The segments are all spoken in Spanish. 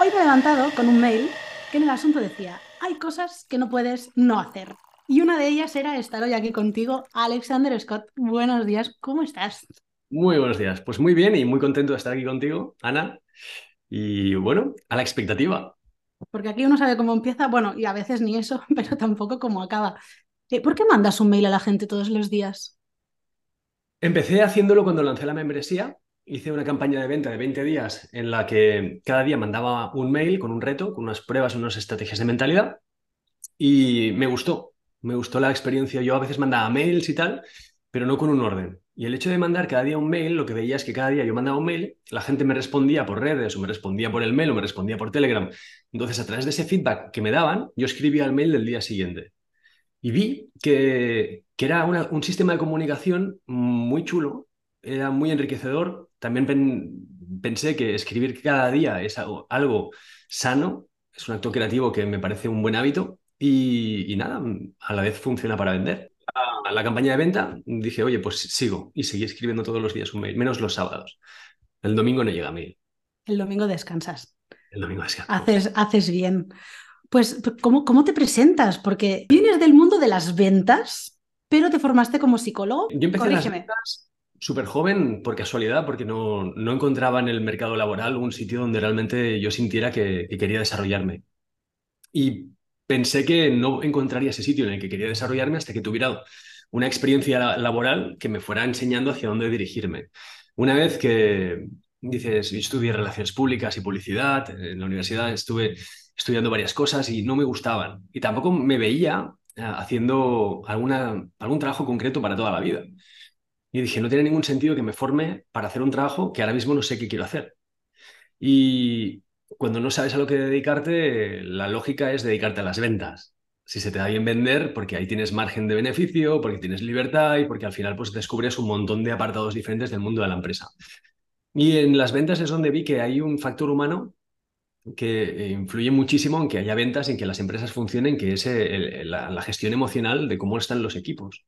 Hoy me he levantado con un mail que en el asunto decía, hay cosas que no puedes no hacer. Y una de ellas era estar hoy aquí contigo, Alexander Scott. Buenos días, ¿cómo estás? Muy buenos días. Pues muy bien y muy contento de estar aquí contigo, Ana. Y bueno, a la expectativa. Porque aquí uno sabe cómo empieza, bueno, y a veces ni eso, pero tampoco cómo acaba. Eh, ¿Por qué mandas un mail a la gente todos los días? Empecé haciéndolo cuando lancé la membresía. Hice una campaña de venta de 20 días en la que cada día mandaba un mail con un reto, con unas pruebas, unas estrategias de mentalidad. Y me gustó, me gustó la experiencia. Yo a veces mandaba mails y tal, pero no con un orden. Y el hecho de mandar cada día un mail, lo que veía es que cada día yo mandaba un mail, la gente me respondía por redes o me respondía por el mail o me respondía por Telegram. Entonces, a través de ese feedback que me daban, yo escribía el mail del día siguiente. Y vi que, que era un sistema de comunicación muy chulo, era muy enriquecedor. También pensé que escribir cada día es algo, algo, sano, es un acto creativo que me parece un buen hábito y, y nada, a la vez funciona para vender la campaña de venta, dije, oye, pues sigo y seguí escribiendo todos los días un mail, menos los sábados. El domingo no llega a mail. El domingo descansas. El domingo descansas. Haces, haces bien. Pues, ¿cómo, ¿cómo te presentas? Porque vienes del mundo de las ventas, pero te formaste como psicólogo. Yo empecé las ventas súper joven por casualidad, porque no, no encontraba en el mercado laboral un sitio donde realmente yo sintiera que, que quería desarrollarme. Y pensé que no encontraría ese sitio en el que quería desarrollarme hasta que tuviera una experiencia laboral que me fuera enseñando hacia dónde dirigirme. Una vez que dices, yo estudié relaciones públicas y publicidad, en la universidad estuve estudiando varias cosas y no me gustaban. Y tampoco me veía eh, haciendo alguna, algún trabajo concreto para toda la vida. Y dije, no tiene ningún sentido que me forme para hacer un trabajo que ahora mismo no sé qué quiero hacer. Y cuando no sabes a lo que dedicarte, la lógica es dedicarte a las ventas si se te da bien vender, porque ahí tienes margen de beneficio, porque tienes libertad y porque al final pues descubres un montón de apartados diferentes del mundo de la empresa. Y en las ventas es donde vi que hay un factor humano que eh, influye muchísimo en que haya ventas, en que las empresas funcionen, que es eh, la, gestión emocional de cómo están los equipos.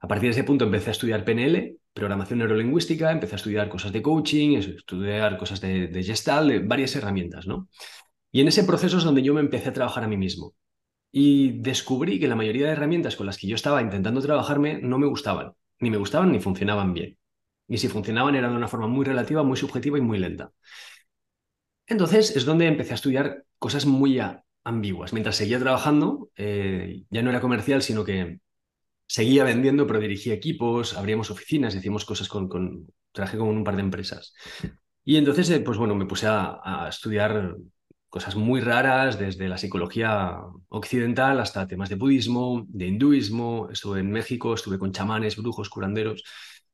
A partir de ese punto empecé a estudiar PNL, programación neurolingüística, empecé a estudiar cosas de coaching, estudiar cosas de, de gestal, de varias herramientas, ¿no? Y en ese proceso es donde yo me empecé a trabajar a mí mismo. Y descubrí que la mayoría de herramientas con las que yo estaba intentando trabajarme no me gustaban. Ni me gustaban ni funcionaban bien. Y si funcionaban eran de una forma muy relativa, muy subjetiva y muy lenta. Entonces es donde empecé a estudiar cosas muy ambiguas. Mientras seguía trabajando, eh, ya no era comercial, sino que seguía vendiendo, pero dirigía equipos, abríamos oficinas, hacíamos cosas con, con trabajé con un par de empresas. Y entonces, eh, pues bueno, me puse a, a, estudiar cosas muy raras, desde la psicología occidental hasta temas de budismo, de hinduismo. Estuve en México, estuve con chamanes, brujos, curanderos.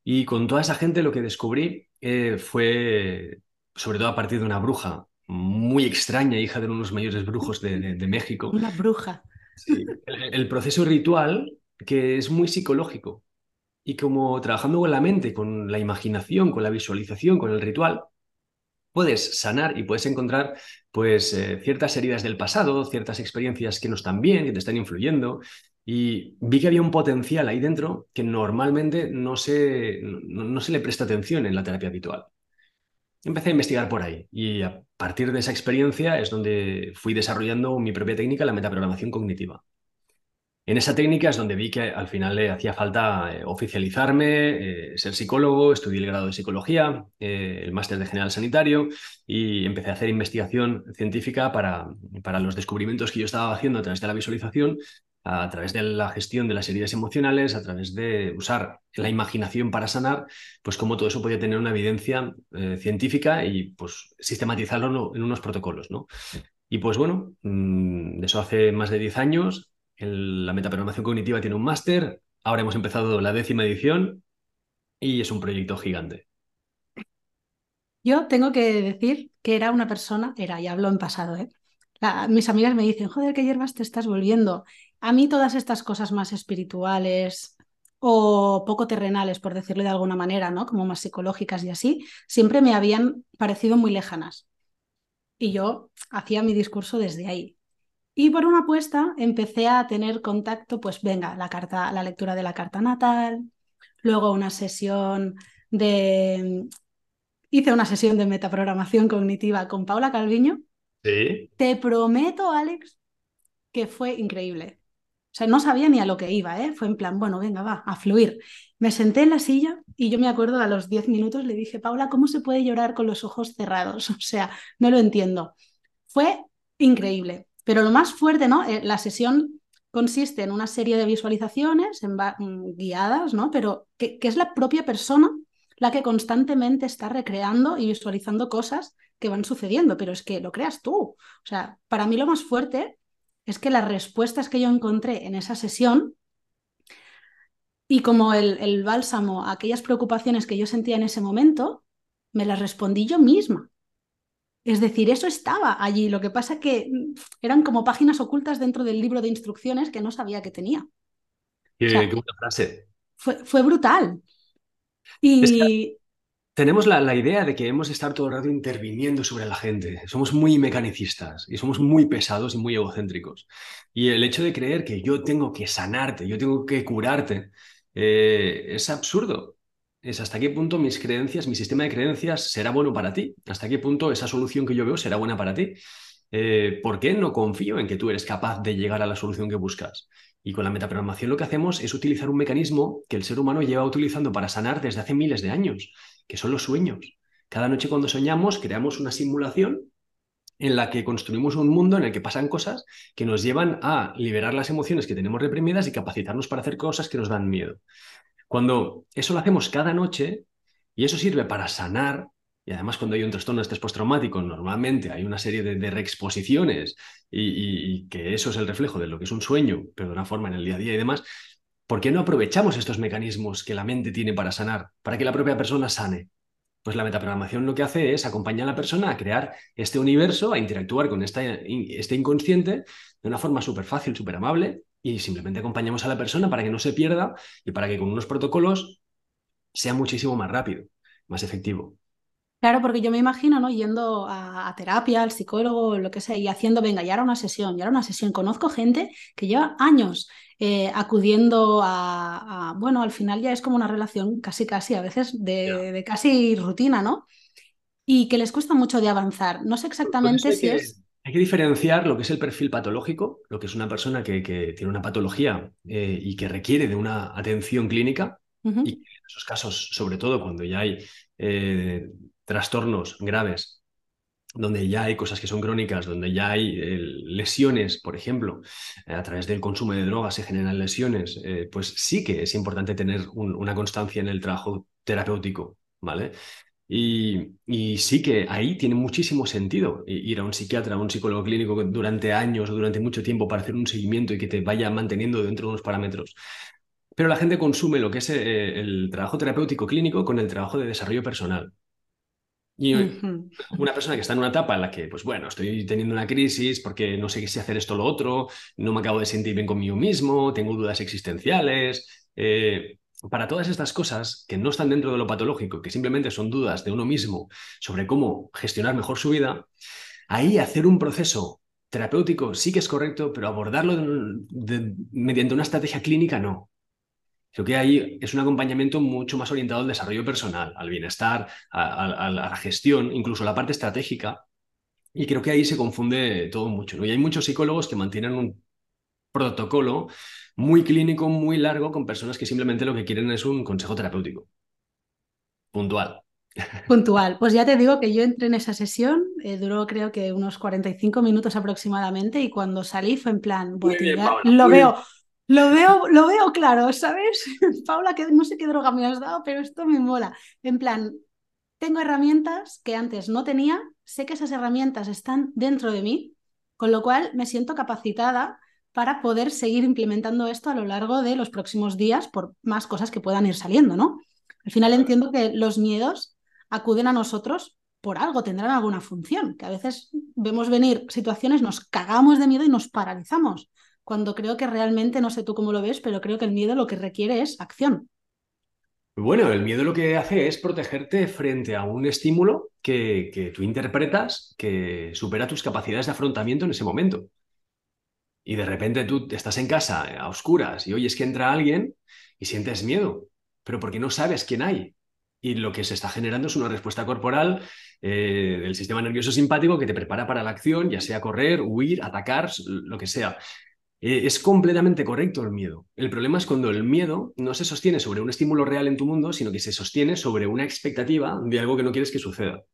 Y con toda esa gente lo que descubrí eh, fue, sobre todo a partir de una bruja muy extraña, hija de uno de los mayores brujos de, México. Una bruja. el, proceso ritual que es muy psicológico. Y como trabajando con la mente, con la imaginación, con la visualización, con el ritual, puedes sanar y puedes encontrar pues eh, ciertas heridas del pasado, ciertas experiencias que no están bien, que te están influyendo. Y vi que había un potencial ahí dentro que normalmente no se, no, se le presta atención en la terapia habitual. Empecé a investigar por ahí y a partir de esa experiencia es donde fui desarrollando mi propia técnica, la metaprogramación cognitiva. En esa técnica es donde vi que al final le hacía falta eh, oficializarme, eh, ser psicólogo, estudié el grado de psicología, eh, el máster de general sanitario y empecé a hacer investigación científica para, para los descubrimientos que yo estaba haciendo a través de la visualización, a través de la gestión de las heridas emocionales, a través de usar la imaginación para sanar, pues cómo todo eso podía tener una evidencia científica y pues sistematizarlo en unos protocolos, ¿no? Y pues bueno, mm, de eso hace más de 10 años, la metaprogramación cognitiva tiene un máster, ahora hemos empezado la décima edición y es un proyecto gigante. Yo tengo que decir que era una persona, era, y hablo en pasado, ¿eh? mis amigas me dicen, joder, qué hierbas te estás volviendo. A mí todas estas cosas más espirituales o poco terrenales, por decirlo de alguna manera, ¿no? Como más psicológicas y así, siempre me habían parecido muy lejanas. Y yo hacía mi discurso desde ahí. Y por una apuesta empecé a tener contacto, pues venga, la carta, la lectura de la carta natal, luego una sesión de hice una sesión de metaprogramación cognitiva con Paula Calviño Sí. Te prometo, Alex, que fue increíble. O sea, no sabía ni a lo que iba, ¿eh? Fue en plan, bueno, venga, va, a fluir. Me senté en la silla y yo me acuerdo a los 10 minutos le dije, Paula, ¿cómo se puede llorar con los ojos cerrados? O sea, no lo entiendo. Fue increíble. Pero lo más fuerte, ¿no? Eh, la sesión consiste en una serie de visualizaciones mm, guiadas, ¿no? Pero que, que es la propia persona la que constantemente está recreando y visualizando cosas que van sucediendo, pero es que lo creas tú. O sea, para mí lo más fuerte es que las respuestas que yo encontré en esa sesión y como el, el bálsamo a aquellas preocupaciones que yo sentía en ese momento, me las respondí yo misma. Es decir, eso estaba allí. Lo que pasa que mm, eran como páginas ocultas dentro del libro de instrucciones que no sabía que tenía. Qué, qué buena frase. Fue, fue brutal. Y, tenemos la, idea de que hemos de estar todo el rato interviniendo sobre la gente. Somos muy mecanicistas y somos muy pesados y muy egocéntricos. Y el hecho de creer que yo tengo que sanarte, yo tengo que curarte, eh, es absurdo. Es hasta qué punto mis creencias, mi sistema de creencias será bueno para ti. Hasta qué punto esa solución que yo veo será buena para ti. Eh, ¿Por qué no confío en que tú eres capaz de llegar a la solución que buscas? Y con la metaprogramación lo que hacemos es utilizar un mecanismo que el ser humano lleva utilizando para sanar desde hace miles de años que son los sueños. Cada noche cuando soñamos creamos una simulación en la que construimos un mundo en el que pasan cosas que nos llevan a liberar las emociones que tenemos reprimidas y capacitarnos para hacer cosas que nos dan miedo. Cuando eso lo hacemos cada noche y eso sirve para sanar, y además cuando hay un trastorno de estrés postraumático, normalmente hay una serie de, reexposiciones y, y, que eso es el reflejo de lo que es un sueño, pero de una forma en el día a día y demás, ¿Por qué no aprovechamos estos mecanismos que la mente tiene para sanar, para que la propia persona sane? Pues la metaprogramación lo que hace es acompañar a la persona a crear este universo, a interactuar con este inconsciente de una forma súper fácil, súper amable, y simplemente acompañamos a la persona para que no se pierda y para que con unos protocolos sea muchísimo más rápido, más efectivo. Claro, porque yo me imagino, ¿no? Yendo a, terapia, al psicólogo, lo que sea, y haciendo, venga, ya era una sesión, ya era una sesión. Conozco gente que lleva años eh, acudiendo a, bueno, al final ya es como una relación casi, casi, a veces de, casi rutina, ¿no? Y que les cuesta mucho de avanzar. No sé exactamente si es... Hay que diferenciar lo que es el perfil patológico, lo que es una persona que, tiene una patología eh, y que requiere de una atención clínica, y en esos casos, sobre todo cuando ya hay eh, trastornos graves, donde ya hay cosas que son crónicas, donde ya hay eh, lesiones, por ejemplo, eh, a través del consumo de drogas se generan lesiones, eh, pues sí que es importante tener una constancia en el trabajo terapéutico, ¿vale? Y, y, sí que ahí tiene muchísimo sentido ir a un psiquiatra, a un psicólogo clínico durante años o durante mucho tiempo para hacer un seguimiento y que te vaya manteniendo dentro de unos parámetros. Pero la gente consume lo que es el trabajo terapéutico clínico con el trabajo de desarrollo personal. Y una persona que está en una etapa en la que, pues bueno, estoy teniendo una crisis porque no sé si hacer esto o lo otro, no me acabo de sentir bien conmigo mismo, tengo dudas existenciales. Eh, para todas estas cosas que no están dentro de lo patológico, que simplemente son dudas de uno mismo sobre cómo gestionar mejor su vida, ahí hacer un proceso terapéutico sí que es correcto, pero abordarlo mediante una estrategia clínica no. Creo que ahí es un acompañamiento mucho más orientado al desarrollo personal, al bienestar, a, la gestión, incluso la parte estratégica. Y creo que ahí se confunde todo mucho. ¿no? Y hay muchos psicólogos que mantienen un protocolo muy clínico, muy largo, con personas que simplemente lo que quieren es un consejo terapéutico. Puntual. Puntual. Pues ya te digo que yo entré en esa sesión, eh, duró creo que unos 45 minutos aproximadamente y cuando salí fue en plan, lo veo, lo veo, lo veo claro, ¿sabes? Paula, que no sé qué droga me has dado, pero esto me mola. En plan, tengo herramientas que antes no tenía, sé que esas herramientas están dentro de mí, con lo cual me siento capacitada para poder seguir implementando esto a lo largo de los próximos días por más cosas que puedan ir saliendo, ¿no? Al final entiendo que los miedos acuden a nosotros por algo, tendrán alguna función, que a veces vemos venir situaciones, nos cagamos de miedo y nos paralizamos cuando creo que realmente, no sé tú cómo lo ves, pero creo que el miedo lo que requiere es acción. Bueno, el miedo lo que hace es protegerte frente a un estímulo que, que tú interpretas que supera tus capacidades de afrontamiento en ese momento. Y de repente tú estás en casa a oscuras y oyes que entra alguien y sientes miedo, pero porque no sabes quién hay. Y lo que se está generando es una respuesta corporal eh, del sistema nervioso simpático que te prepara para la acción, ya sea correr, huir, atacar, lo que sea. Eh, es completamente correcto el miedo. El problema es cuando el miedo no se sostiene sobre un estímulo real en tu mundo, sino que se sostiene sobre una expectativa de algo que no quieres que suceda.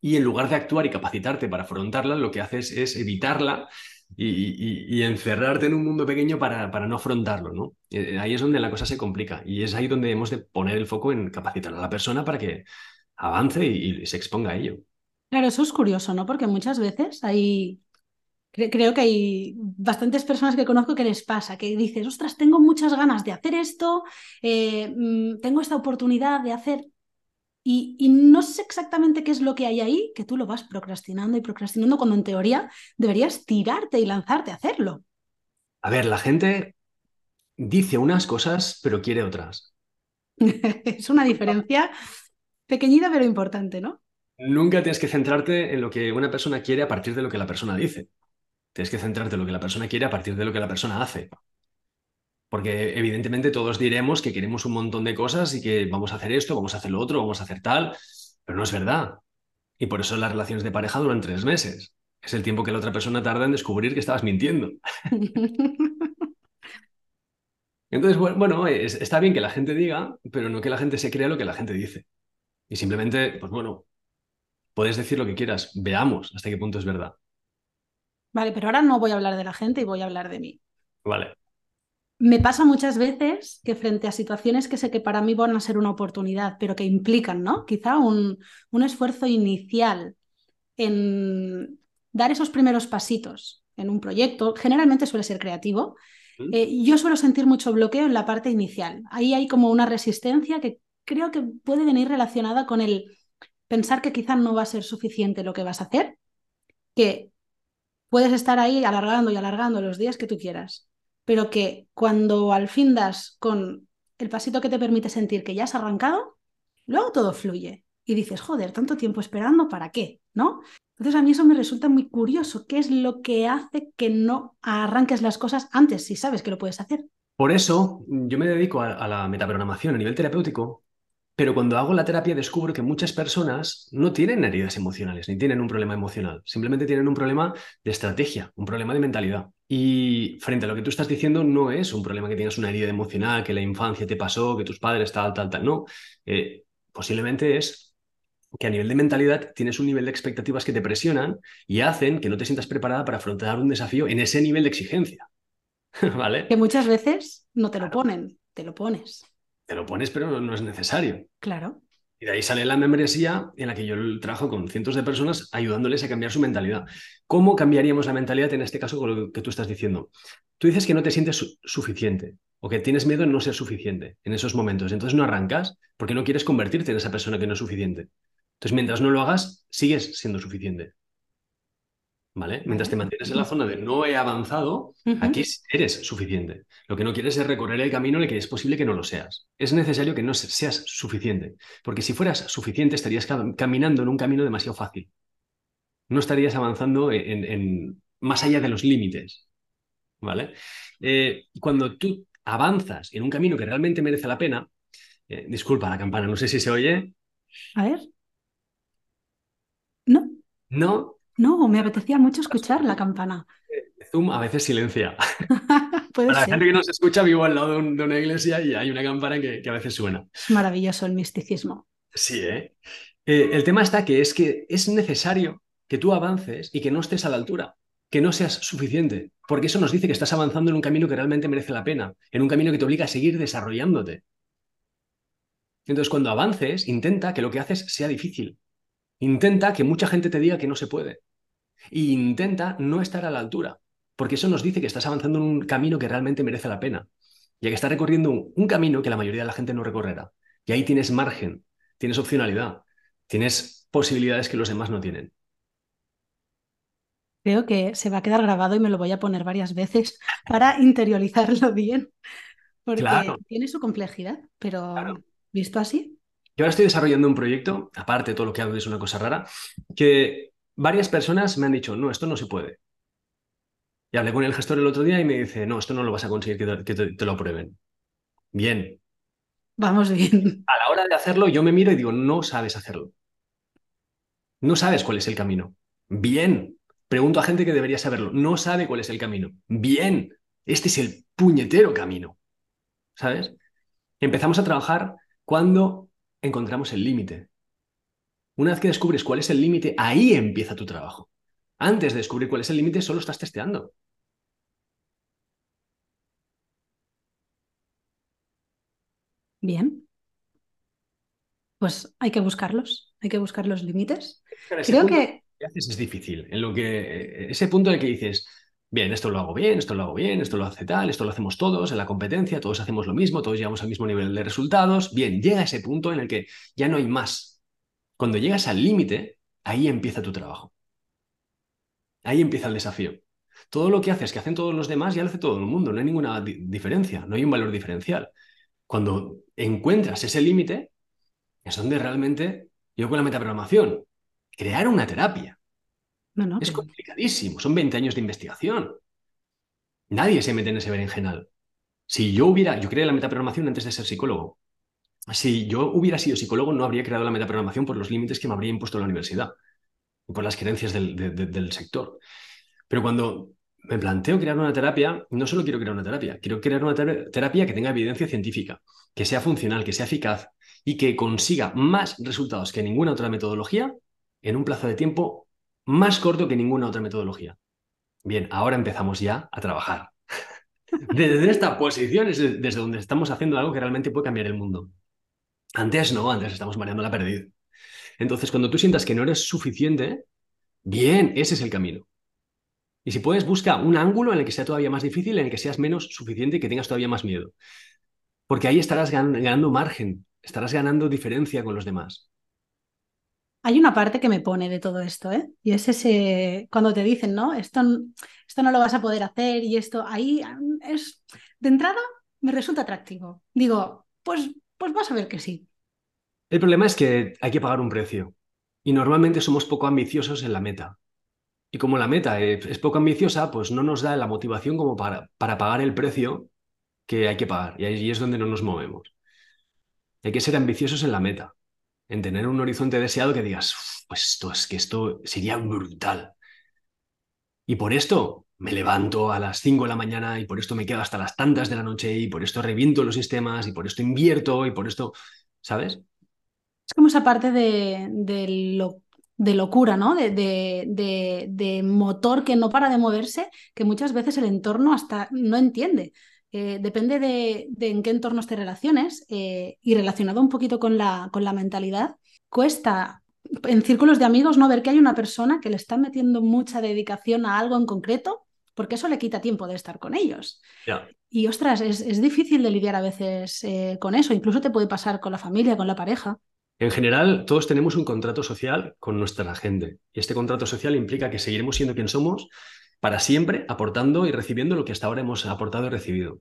Y en lugar de actuar y capacitarte para afrontarla, lo que haces es evitarla y, encerrarte en un mundo pequeño para, para no afrontarlo. ¿no? Eh, ahí es donde la cosa se complica y es ahí donde hemos de poner el foco en capacitar a la persona para que avance y, y se exponga a ello. Claro, eso es curioso, ¿no? Porque muchas veces hay Creo que hay bastantes personas que conozco que les pasa, que dices, ostras, tengo muchas ganas de hacer esto, eh, mm, tengo esta oportunidad de hacer, y, no sé exactamente qué es lo que hay ahí, que tú lo vas procrastinando y procrastinando cuando en teoría deberías tirarte y lanzarte a hacerlo. A ver, la gente dice unas cosas, pero quiere otras. es una diferencia pequeñita pero importante, ¿no? Nunca tienes que centrarte en lo que una persona quiere a partir de lo que la persona dice. Tienes que centrarte en lo que la persona quiere a partir de lo que la persona hace. Porque evidentemente todos diremos que queremos un montón de cosas y que vamos a hacer esto, vamos a hacer lo otro, vamos a hacer tal, pero no es verdad. Y por eso las relaciones de pareja duran tres meses. Es el tiempo que la otra persona tarda en descubrir que estabas mintiendo. Entonces, bueno, está bien que la gente diga, pero no que la gente se crea lo que la gente dice. Y simplemente, pues bueno, puedes decir lo que quieras, veamos hasta qué punto es verdad. Vale, pero ahora no voy a hablar de la gente y voy a hablar de mí. Vale. Me pasa muchas veces que frente a situaciones que sé que para mí van a ser una oportunidad, pero que implican, ¿no? Quizá un, un esfuerzo inicial en dar esos primeros pasitos en un proyecto, generalmente suele ser creativo, eh, yo suelo sentir mucho bloqueo en la parte inicial. Ahí hay como una resistencia que creo que puede venir relacionada con el pensar que quizá no va a ser suficiente lo que vas a hacer, que puedes estar ahí alargando y alargando los días que tú quieras, pero que cuando al fin das con el pasito que te permite sentir que ya has arrancado, luego todo fluye y dices, joder, tanto tiempo esperando, ¿para qué? ¿No? Entonces a mí eso me resulta muy curioso. ¿Qué es lo que hace que no arranques las cosas antes si sabes que lo puedes hacer? Por eso yo me dedico a, a la metaprogramación a nivel terapéutico pero cuando hago la terapia descubro que muchas personas no tienen heridas emocionales, ni tienen un problema emocional, simplemente tienen un problema de estrategia, un problema de mentalidad. Y frente a lo que tú estás diciendo, no es un problema que tengas una herida emocional, que la infancia te pasó, que tus padres tal, tal, tal. No, eh, posiblemente es que a nivel de mentalidad tienes un nivel de expectativas que te presionan y hacen que no te sientas preparada para afrontar un desafío en ese nivel de exigencia. ¿Vale? Que muchas veces no te lo ponen, te lo pones te lo pones, pero no, es necesario. Claro. Y de ahí sale la membresía en la que yo trabajo con cientos de personas ayudándoles a cambiar su mentalidad. ¿Cómo cambiaríamos la mentalidad en este caso con lo que tú estás diciendo? Tú dices que no te sientes suficiente o que tienes miedo en no ser suficiente en esos momentos. Entonces no arrancas porque no quieres convertirte en esa persona que no es suficiente. Entonces mientras no lo hagas, sigues siendo suficiente. ¿Vale? Mientras te mantienes en la zona de no he avanzado, aquí eres suficiente. Lo que no quieres es recorrer el camino en el que es posible que no lo seas. Es necesario que no seas suficiente, porque si fueras suficiente estarías caminando en un camino demasiado fácil. No estarías avanzando en, más allá de los límites. ¿Vale? Eh, cuando tú avanzas en un camino que realmente merece la pena, eh, disculpa la campana, no sé si se oye. A ver. No. No, no, me apetecía mucho escuchar la campana. Zoom a veces silencia. Para la gente que nos escucha, vivo al lado de, una iglesia y hay una campana que, a veces suena. Es maravilloso el misticismo. Sí, ¿eh? ¿eh? El tema está que es que es necesario que tú avances y que no estés a la altura, que no seas suficiente, porque eso nos dice que estás avanzando en un camino que realmente merece la pena, en un camino que te obliga a seguir desarrollándote. Entonces, cuando avances, intenta que lo que haces sea difícil, Intenta que mucha gente te diga que no se puede. E intenta no estar a la altura, porque eso nos dice que estás avanzando en un camino que realmente merece la pena, ya que estás recorriendo un, camino que la mayoría de la gente no recorrerá. Y ahí tienes margen, tienes opcionalidad, tienes posibilidades que los demás no tienen. Creo que se va a quedar grabado y me lo voy a poner varias veces para interiorizarlo bien, porque tiene su complejidad, pero visto así, yo ahora estoy desarrollando un proyecto, aparte de todo lo que hago es una cosa rara, que varias personas me han dicho, no, esto no se puede. Y hablé con el gestor el otro día y me dice, no, esto no lo vas a conseguir que te, lo aprueben. Bien. Vamos bien. A la hora de hacerlo, yo me miro y digo, no sabes hacerlo. No sabes cuál es el camino. Bien. Pregunto a gente que debería saberlo. No sabe cuál es el camino. Bien. Este es el puñetero camino. ¿Sabes? Empezamos a trabajar cuando encontramos el límite. Una vez que descubres cuál es el límite, ahí empieza tu trabajo. Antes de descubrir cuál es el límite, solo estás testeando. Bien. Pues hay que buscarlos, hay que buscar los límites. Creo que... haces es difícil. En lo que ese punto en el que dices, bien, esto lo hago bien, esto lo hago bien, esto lo hace tal, esto lo hacemos todos en la competencia, todos hacemos lo mismo, todos llegamos al mismo nivel de resultados. Bien, llega ese punto en el que ya no hay más cuando llegas al límite, ahí empieza tu trabajo. Ahí empieza el desafío. Todo lo que haces, que hacen todos los demás, ya lo hace todo el mundo, no hay ninguna diferencia, no hay un valor diferencial. Cuando encuentras ese límite, es donde realmente, yo con la metaprogramación, crear una terapia. Es complicadísimo, son 20 años de investigación. Nadie se mete en ese berenjenal. Si yo hubiera, yo creé la metaprogramación antes de ser psicólogo si yo hubiera sido psicólogo, no habría creado la metaprogramación por los límites que me habría impuesto la universidad y por las creencias del, sector. Pero cuando me planteo crear una terapia, no solo quiero crear una terapia, quiero crear una terapia que tenga evidencia científica, que sea funcional, que sea eficaz y que consiga más resultados que ninguna otra metodología en un plazo de tiempo más corto que ninguna otra metodología. Bien, ahora empezamos ya a trabajar. Desde esta posición es desde donde estamos haciendo algo que realmente puede cambiar el mundo. Antes no, antes estamos mareando la perdiz. Entonces, cuando tú sientas que no eres suficiente, bien, ese es el camino. Y si puedes, busca un ángulo en el que sea todavía más difícil, en el que seas menos suficiente y que tengas todavía más miedo. Porque ahí estarás ganando margen, estarás ganando diferencia con los demás. Hay una parte que me pone de todo esto, ¿eh? Y es ese, cuando te dicen, ¿no? Esto, esto no lo vas a poder hacer y esto, ahí es, de entrada me resulta atractivo. Digo, pues pues vas a ver que sí. El problema es que hay que pagar un precio y normalmente somos poco ambiciosos en la meta. Y como la meta es, poco ambiciosa, pues no nos da la motivación como para, para pagar el precio que hay que pagar. Y ahí es donde no nos movemos. Hay que ser ambiciosos en la meta, en tener un horizonte deseado que digas, pues esto es que esto sería brutal. Y por esto me levanto a las 5 de la mañana y por esto me quedo hasta las tantas de la noche y por esto reviento los sistemas y por esto invierto y por esto, ¿sabes? Es como esa parte de, locura, ¿no? De, motor que no para de moverse, que muchas veces el entorno hasta no entiende. Eh, depende de, en qué entornos te relaciones eh, y relacionado un poquito con la, con la mentalidad, cuesta en círculos de amigos no ver que hay una persona que le está metiendo mucha dedicación a algo en concreto porque eso le quita tiempo de estar con ellos. Y ostras, es, difícil de lidiar a veces eh, con eso, incluso te puede pasar con la familia, con la pareja. En general, todos tenemos un contrato social con nuestra gente y este contrato social implica que seguiremos siendo quien somos para siempre, aportando y recibiendo lo que hasta ahora hemos aportado y recibido.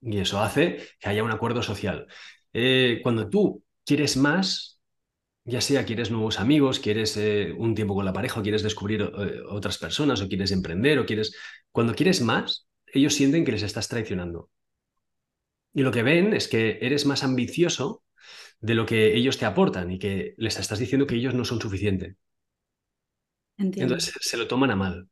Y eso hace que haya un acuerdo social. Eh, cuando tú quieres más, ya sea quieres nuevos amigos, quieres eh, un tiempo con la pareja, o quieres descubrir eh, otras personas, o quieres emprender, o quieres... Cuando quieres más, ellos sienten que les estás traicionando. Y lo que ven es que eres más ambicioso de lo que ellos te aportan y que les estás diciendo que ellos no son suficientes. Entonces se lo toman a mal.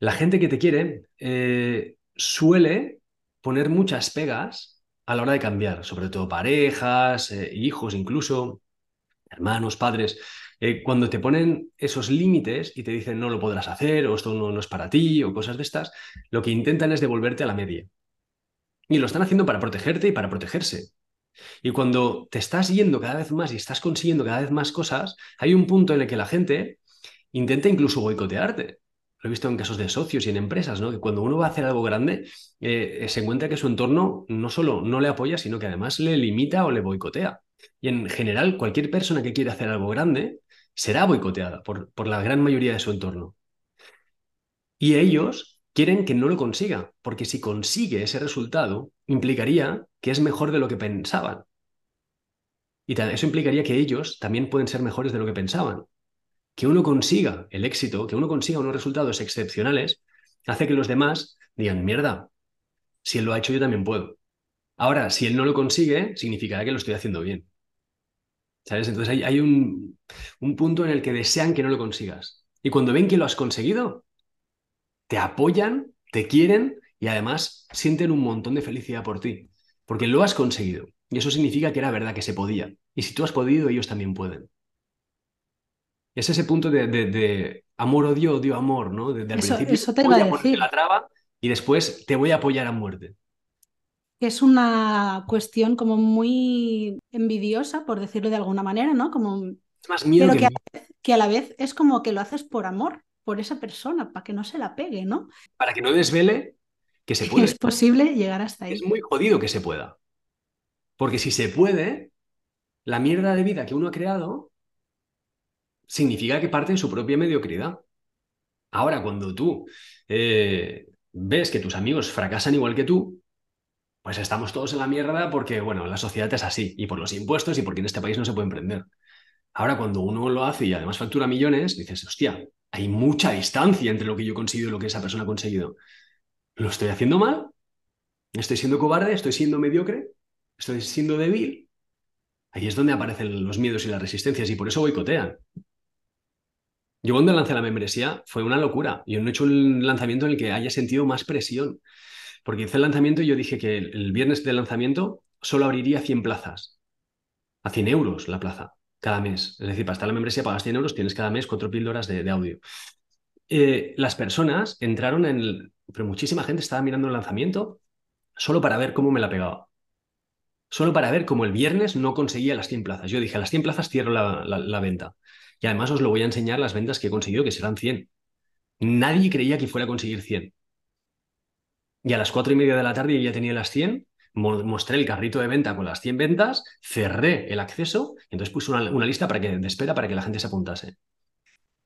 La gente que te quiere eh, suele poner muchas pegas a la hora de cambiar, sobre todo parejas, hijos incluso hermanos, padres, eh, cuando te ponen esos límites y te dicen no lo podrás hacer o esto no, no es para ti o cosas de estas, lo que intentan es devolverte a la media. Y lo están haciendo para protegerte y para protegerse. Y cuando te estás yendo cada vez más y estás consiguiendo cada vez más cosas, hay un punto en el que la gente intenta incluso boicotearte. Lo he visto en casos de socios y en empresas, ¿no? Que cuando uno va a hacer algo grande, eh, se encuentra que su entorno no solo no le apoya, sino que además le limita o le boicotea. Y en general, cualquier persona que quiera hacer algo grande será boicoteada por, por la gran mayoría de su entorno. Y ellos quieren que no lo consiga, porque si consigue ese resultado, implicaría que es mejor de lo que pensaban. Y eso implicaría que ellos también pueden ser mejores de lo que pensaban. Que uno consiga el éxito, que uno consiga unos resultados excepcionales, hace que los demás digan, mierda, si él lo ha hecho yo también puedo. Ahora, si él no lo consigue, significará que lo estoy haciendo bien. ¿Sabes? Entonces hay, un punto en el que desean que no lo consigas. Y cuando ven que lo has conseguido, te apoyan, te quieren y además sienten un montón de felicidad por ti, porque lo has conseguido. Y eso significa que era verdad que se podía. Y si tú has podido, ellos también pueden. Es ese punto de, amor, odio, odio, amor, ¿no? De, eso, eso te voy a decir. la traba y después te voy a apoyar a muerte. Es una cuestión como muy envidiosa, por decirlo de alguna manera, ¿no? Como... Es más miedo que, que a la vez es como que lo haces por amor, por esa persona, para que no se la pegue, ¿no? Para que no desvele que se puede. Es posible llegar hasta ahí. Es muy jodido que se pueda. Porque si se puede, la mierda de vida que uno ha creado significa que parte de su propia mediocridad. Ahora, cuando tú eh, ves que tus amigos fracasan igual que tú, pues estamos todos en la mierda porque, bueno, la sociedad es así, y por los impuestos y porque en este país no se puede emprender. Ahora, cuando uno lo hace y además factura millones, dices, hostia, hay mucha distancia entre lo que yo consigo y lo que esa persona ha conseguido. ¿Lo estoy haciendo mal? ¿Estoy siendo cobarde? ¿Estoy siendo mediocre? ¿Estoy siendo débil? Ahí es donde aparecen los miedos y las resistencias y por eso boicotean. Yo cuando lancé la membresía fue una locura. Yo no he hecho un lanzamiento en el que haya sentido más presión. Porque hice el lanzamiento y yo dije que el viernes del lanzamiento solo abriría 100 plazas. A 100 euros la plaza cada mes. Es decir, para estar en la membresía pagas 100 euros, tienes cada mes cuatro píldoras de, de audio. Eh, las personas entraron en. Pero muchísima gente estaba mirando el lanzamiento solo para ver cómo me la pegaba. Solo para ver cómo el viernes no conseguía las 100 plazas. Yo dije, a las 100 plazas cierro la, la, venta. Y además os lo voy a enseñar las ventas que he conseguido, que serán 100. Nadie creía que fuera a conseguir 100. Y a las cuatro y media de la tarde ya tenía las 100 mostré el carrito de venta con las 100 ventas, cerré el acceso y entonces puse una, lista para que, de espera para que la gente se apuntase.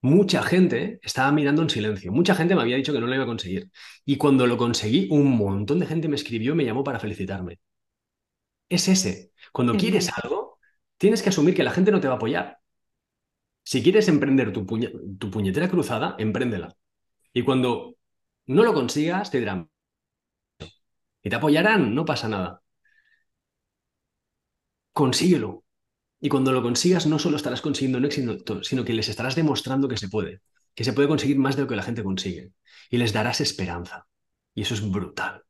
Mucha gente estaba mirando en silencio, mucha gente me había dicho que no lo iba a conseguir. Y cuando lo conseguí, un montón de gente me escribió y me llamó para felicitarme. Es ese. Cuando quieres algo, tienes que asumir que la gente no te va a apoyar. Si quieres emprender tu, tu puñetera cruzada, empréndela. Y cuando no lo consigas, te dirán, y te apoyarán, no pasa nada. Consíguelo. Y cuando lo consigas, no solo estarás consiguiendo un éxito, sino que les estarás demostrando que se puede, que se puede conseguir más de lo que la gente consigue. Y les darás esperanza. Y eso es brutal.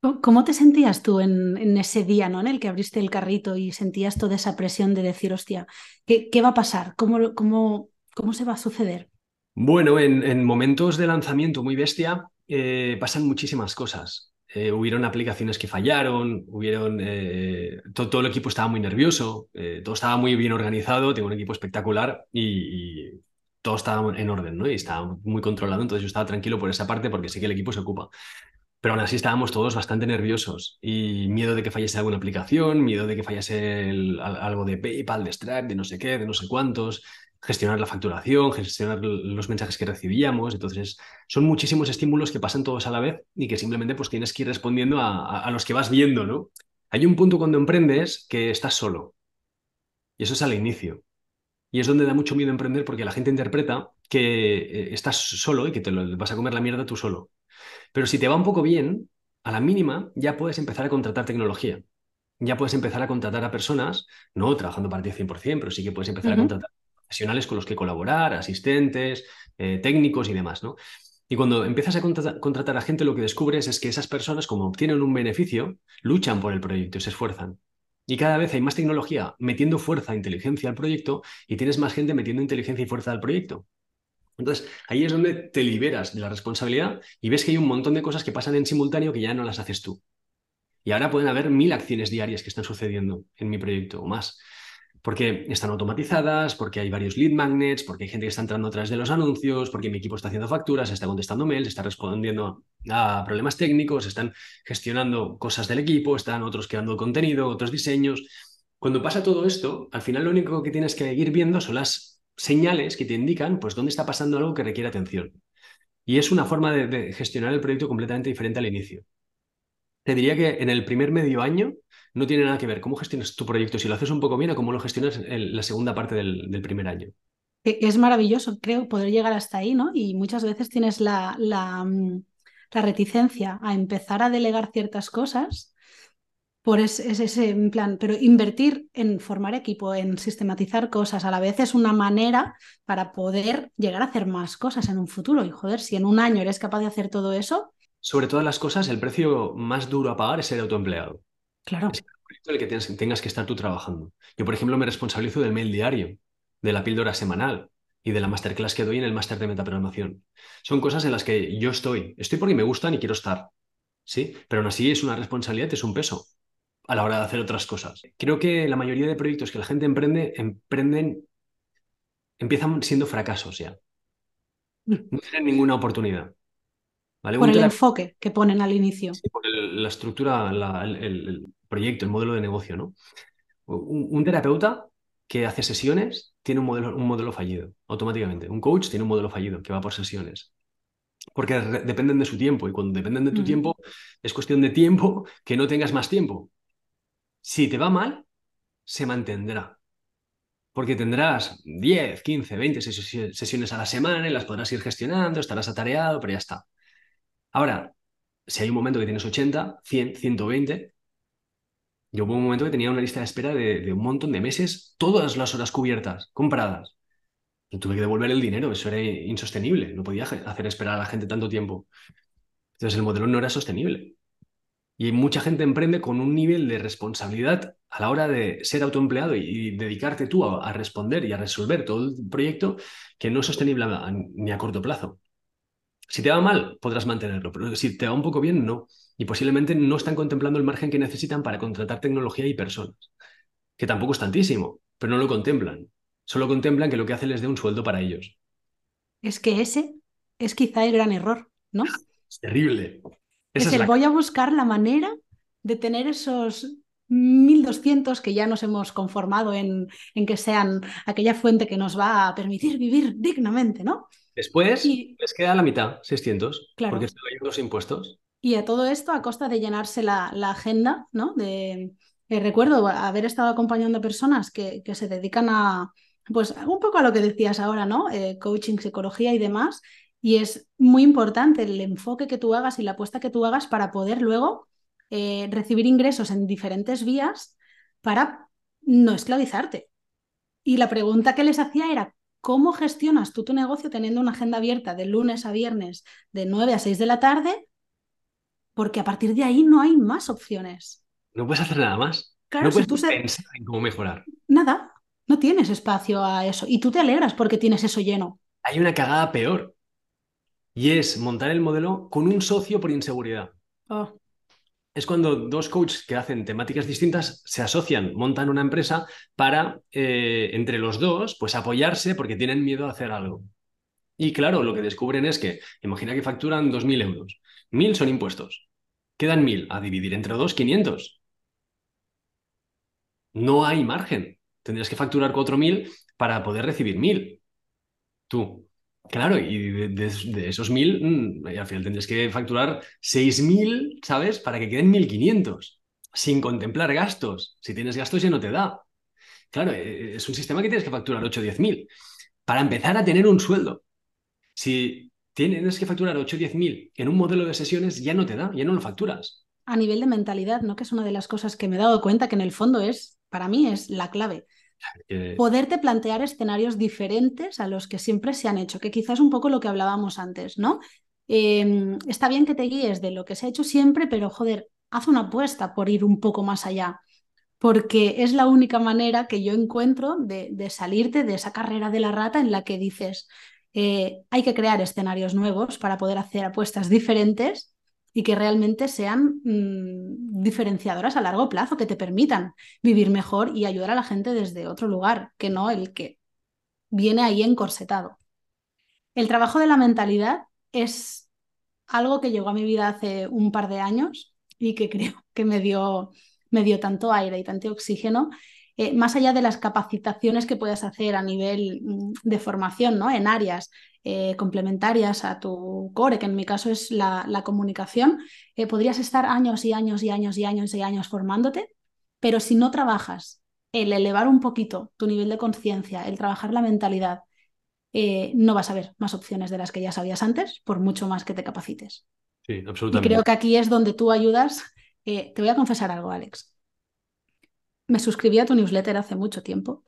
¿Cómo te sentías tú en, ese día ¿no? en el que abriste el carrito y sentías toda esa presión de decir, hostia, ¿qué, va a pasar? ¿Cómo, cómo, ¿Cómo se va a suceder? Bueno, en, en momentos de lanzamiento muy bestia, eh, pasan muchísimas cosas. Eh, hubieron aplicaciones que fallaron, hubieron, eh, todo, el equipo estaba muy nervioso, todo estaba muy bien organizado, tengo un equipo espectacular y, todo estaba en orden, ¿no? Y estaba muy controlado, entonces yo estaba tranquilo por esa parte porque sé que el equipo se ocupa. Pero aún así estábamos todos bastante nerviosos y miedo de que fallase alguna aplicación, miedo de que fallase algo de PayPal, de Stripe, de no sé qué, de no sé cuántos gestionar la facturación, gestionar los mensajes que recibíamos. Entonces, son muchísimos estímulos que pasan todos a la vez y que simplemente pues tienes que ir respondiendo a, los que vas viendo, ¿no? Hay un punto cuando emprendes que estás solo. Y eso es al inicio. Y es donde da mucho miedo emprender porque la gente interpreta que eh, estás solo y que te lo, vas a comer la mierda tú solo. Pero si te va un poco bien, a la mínima ya puedes empezar a contratar tecnología. Ya puedes empezar a contratar a personas, no trabajando para ti 100%, pero sí que puedes empezar a contratar profesionales con los que colaborar, asistentes, eh, técnicos y demás, ¿no? Y cuando empiezas a contratar, a gente, lo que descubres es que esas personas, como obtienen un beneficio, luchan por el proyecto y se esfuerzan. Y cada vez hay más tecnología metiendo fuerza, e inteligencia al proyecto y tienes más gente metiendo inteligencia y fuerza al proyecto. Entonces, ahí es donde te liberas de la responsabilidad y ves que hay un montón de cosas que pasan en simultáneo que ya no las haces tú. Y ahora pueden haber mil acciones diarias que están sucediendo en mi proyecto o más porque están automatizadas, porque hay varios lead magnets, porque hay gente que está entrando a través de los anuncios, porque mi equipo está haciendo facturas, está contestando mails, está respondiendo a problemas técnicos, están gestionando cosas del equipo, están otros creando contenido, otros diseños. Cuando pasa todo esto, al final lo único que tienes que ir viendo son las señales que te indican pues dónde está pasando algo que requiere atención. Y es una forma de gestionar el proyecto completamente diferente al inicio. Te diría que en el primer medio año no tiene nada que ver cómo gestionas tu proyecto, si lo haces un poco bien o cómo lo gestionas en la segunda parte del, primer año. E, es maravilloso, creo, poder llegar hasta ahí, ¿no? Y muchas veces tienes la, la, mm, la reticencia a empezar a delegar ciertas cosas por ese, ese plan, pero invertir en formar equipo, en sistematizar cosas, a la vez es una manera para poder llegar a hacer más cosas en un futuro. Y joder, si en un año eres capaz de hacer todo eso. Sobre todas las cosas, el precio más duro a pagar es ser autoempleado. Claro. Es el proyecto en el que tengas, que estar tú trabajando. Yo, por ejemplo, me responsabilizo del mail diario, de la píldora semanal y de la masterclass que doy en el máster de metaprogramación. Son cosas en las que yo estoy. Estoy porque me gustan y quiero estar. ¿Sí? Pero aún así es una responsabilidad, es un peso a la hora de hacer otras cosas. Creo que la mayoría de proyectos que la gente emprende, emprenden, empiezan siendo fracasos ya. No tienen ninguna oportunidad. Por el enfoque que ponen al inicio. Sí, por la estructura, el, proyecto, el modelo de negocio, ¿no? Un, terapeuta que hace sesiones tiene un modelo, un modelo fallido, automáticamente. Un coach tiene un modelo fallido que va por sesiones porque dependen de su tiempo y cuando dependen de tu mm. tiempo es cuestión de tiempo que no tengas más tiempo. Si te va mal, se mantendrá. Porque tendrás 10, 15, 20 sesiones a la semana y las podrás ir gestionando, estarás atareado, pero ya está. Ahora, si hay un momento que tienes 80, 100, 120, yo hubo un momento que tenía una lista de espera de, un montón de meses, todas las horas cubiertas, compradas. Tuve que devolver el dinero, eso era insostenible, no podía hacer esperar a la gente tanto tiempo. Entonces el modelo no era sostenible. Y mucha gente emprende con un nivel de responsabilidad a la hora de ser autoempleado y, dedicarte tú a, responder y a resolver todo el proyecto que no es sostenible ni a corto plazo. Si te va mal, podrás mantenerlo, pero si te va un poco bien, no. Y posiblemente no están contemplando el margen que necesitan para contratar tecnología y personas, que tampoco es tantísimo, pero no lo contemplan. Solo contemplan que lo que hacen les dé un sueldo para ellos. Es que ese es quizá el gran error, ¿no? Es terrible es, el voy a buscar la manera de tener esos 1.200 que ya nos hemos conformado en, en, que sean aquella fuente que nos va a permitir vivir dignamente, ¿no? Después les queda la mitad, 600, claro. porque están los impuestos. Y a todo esto a costa de llenarse la, agenda, ¿no? De, eh, recuerdo haber estado acompañando a personas que, que, se dedican a, pues un poco a lo que decías ahora, ¿no? Eh, coaching, psicología y demás, y es muy importante el enfoque que tú hagas y la apuesta que tú hagas para poder luego eh, recibir ingresos en diferentes vías para no esclavizarte. Y la pregunta que les hacía era, ¿cómo gestionas tú tu negocio teniendo una agenda abierta de lunes a viernes de 9 a 6 de la tarde? Porque a partir de ahí no hay más opciones. No puedes hacer nada más. no puedes pensar en cómo mejorar. Nada, no tienes espacio a eso. Y tú te alegras porque tienes eso lleno. Hay una cagada peor y es montar el modelo con un socio por inseguridad. Oh. Es cuando dos coaches que hacen temáticas distintas se asocian, montan una empresa para, eh, entre los dos, pues apoyarse porque tienen miedo a hacer algo. Y claro, lo que descubren es que, imagina que facturan 2.000 euros. 1.000 son impuestos. Quedan 1.000 a dividir entre dos, 500. No hay margen. Tendrías que facturar 4.000 para poder recibir 1.000. Tú. Claro, y de, esos mil, mm, al final tendrías que facturar seis mil, ¿sabes? Para que queden mil quinientos, sin contemplar gastos. Si tienes gastos ya no te da. Claro, e, e, es un sistema que tienes que facturar 8 o 10 mil para empezar a tener un sueldo. Si tienes que facturar 8 o 10 mil en un modelo de sesiones, ya no te da, ya no lo facturas. A nivel de mentalidad, ¿no? Que es una de las cosas que me he dado cuenta que en el fondo es, para mí, es la clave. Poderte plantear escenarios diferentes a los que siempre se han hecho, que quizás un poco lo que hablábamos antes, ¿no? Em, está bien que te guíes de lo que se ha hecho siempre, pero joder, haz una apuesta por ir un poco más allá, porque es la única manera que yo encuentro de, de salirte de esa carrera de la rata en la que dices, eh, hay que crear escenarios nuevos para poder hacer apuestas diferentes y que realmente sean mm, diferenciadoras a largo plazo, que te permitan vivir mejor y ayudar a la gente desde otro lugar, que no el que viene ahí encorsetado. El trabajo de la mentalidad es algo que llegó a mi vida hace un par de años y que creo que me dio, me dio tanto aire y tanto oxígeno eh, más allá de las capacitaciones que puedas hacer a nivel mm, de formación, ¿no? En áreas eh, complementarias a tu core, que en mi caso es la, comunicación, eh, podrías estar años y años y años y años y años formándote, pero si no trabajas el elevar un poquito tu nivel de conciencia, el trabajar la mentalidad, no vas a ver más opciones de las que ya sabías antes, por mucho más que te capacites. Sí, absolutamente. Y creo que aquí es donde tú ayudas. te voy a confesar algo, Alex. me suscribí a tu newsletter hace mucho tiempo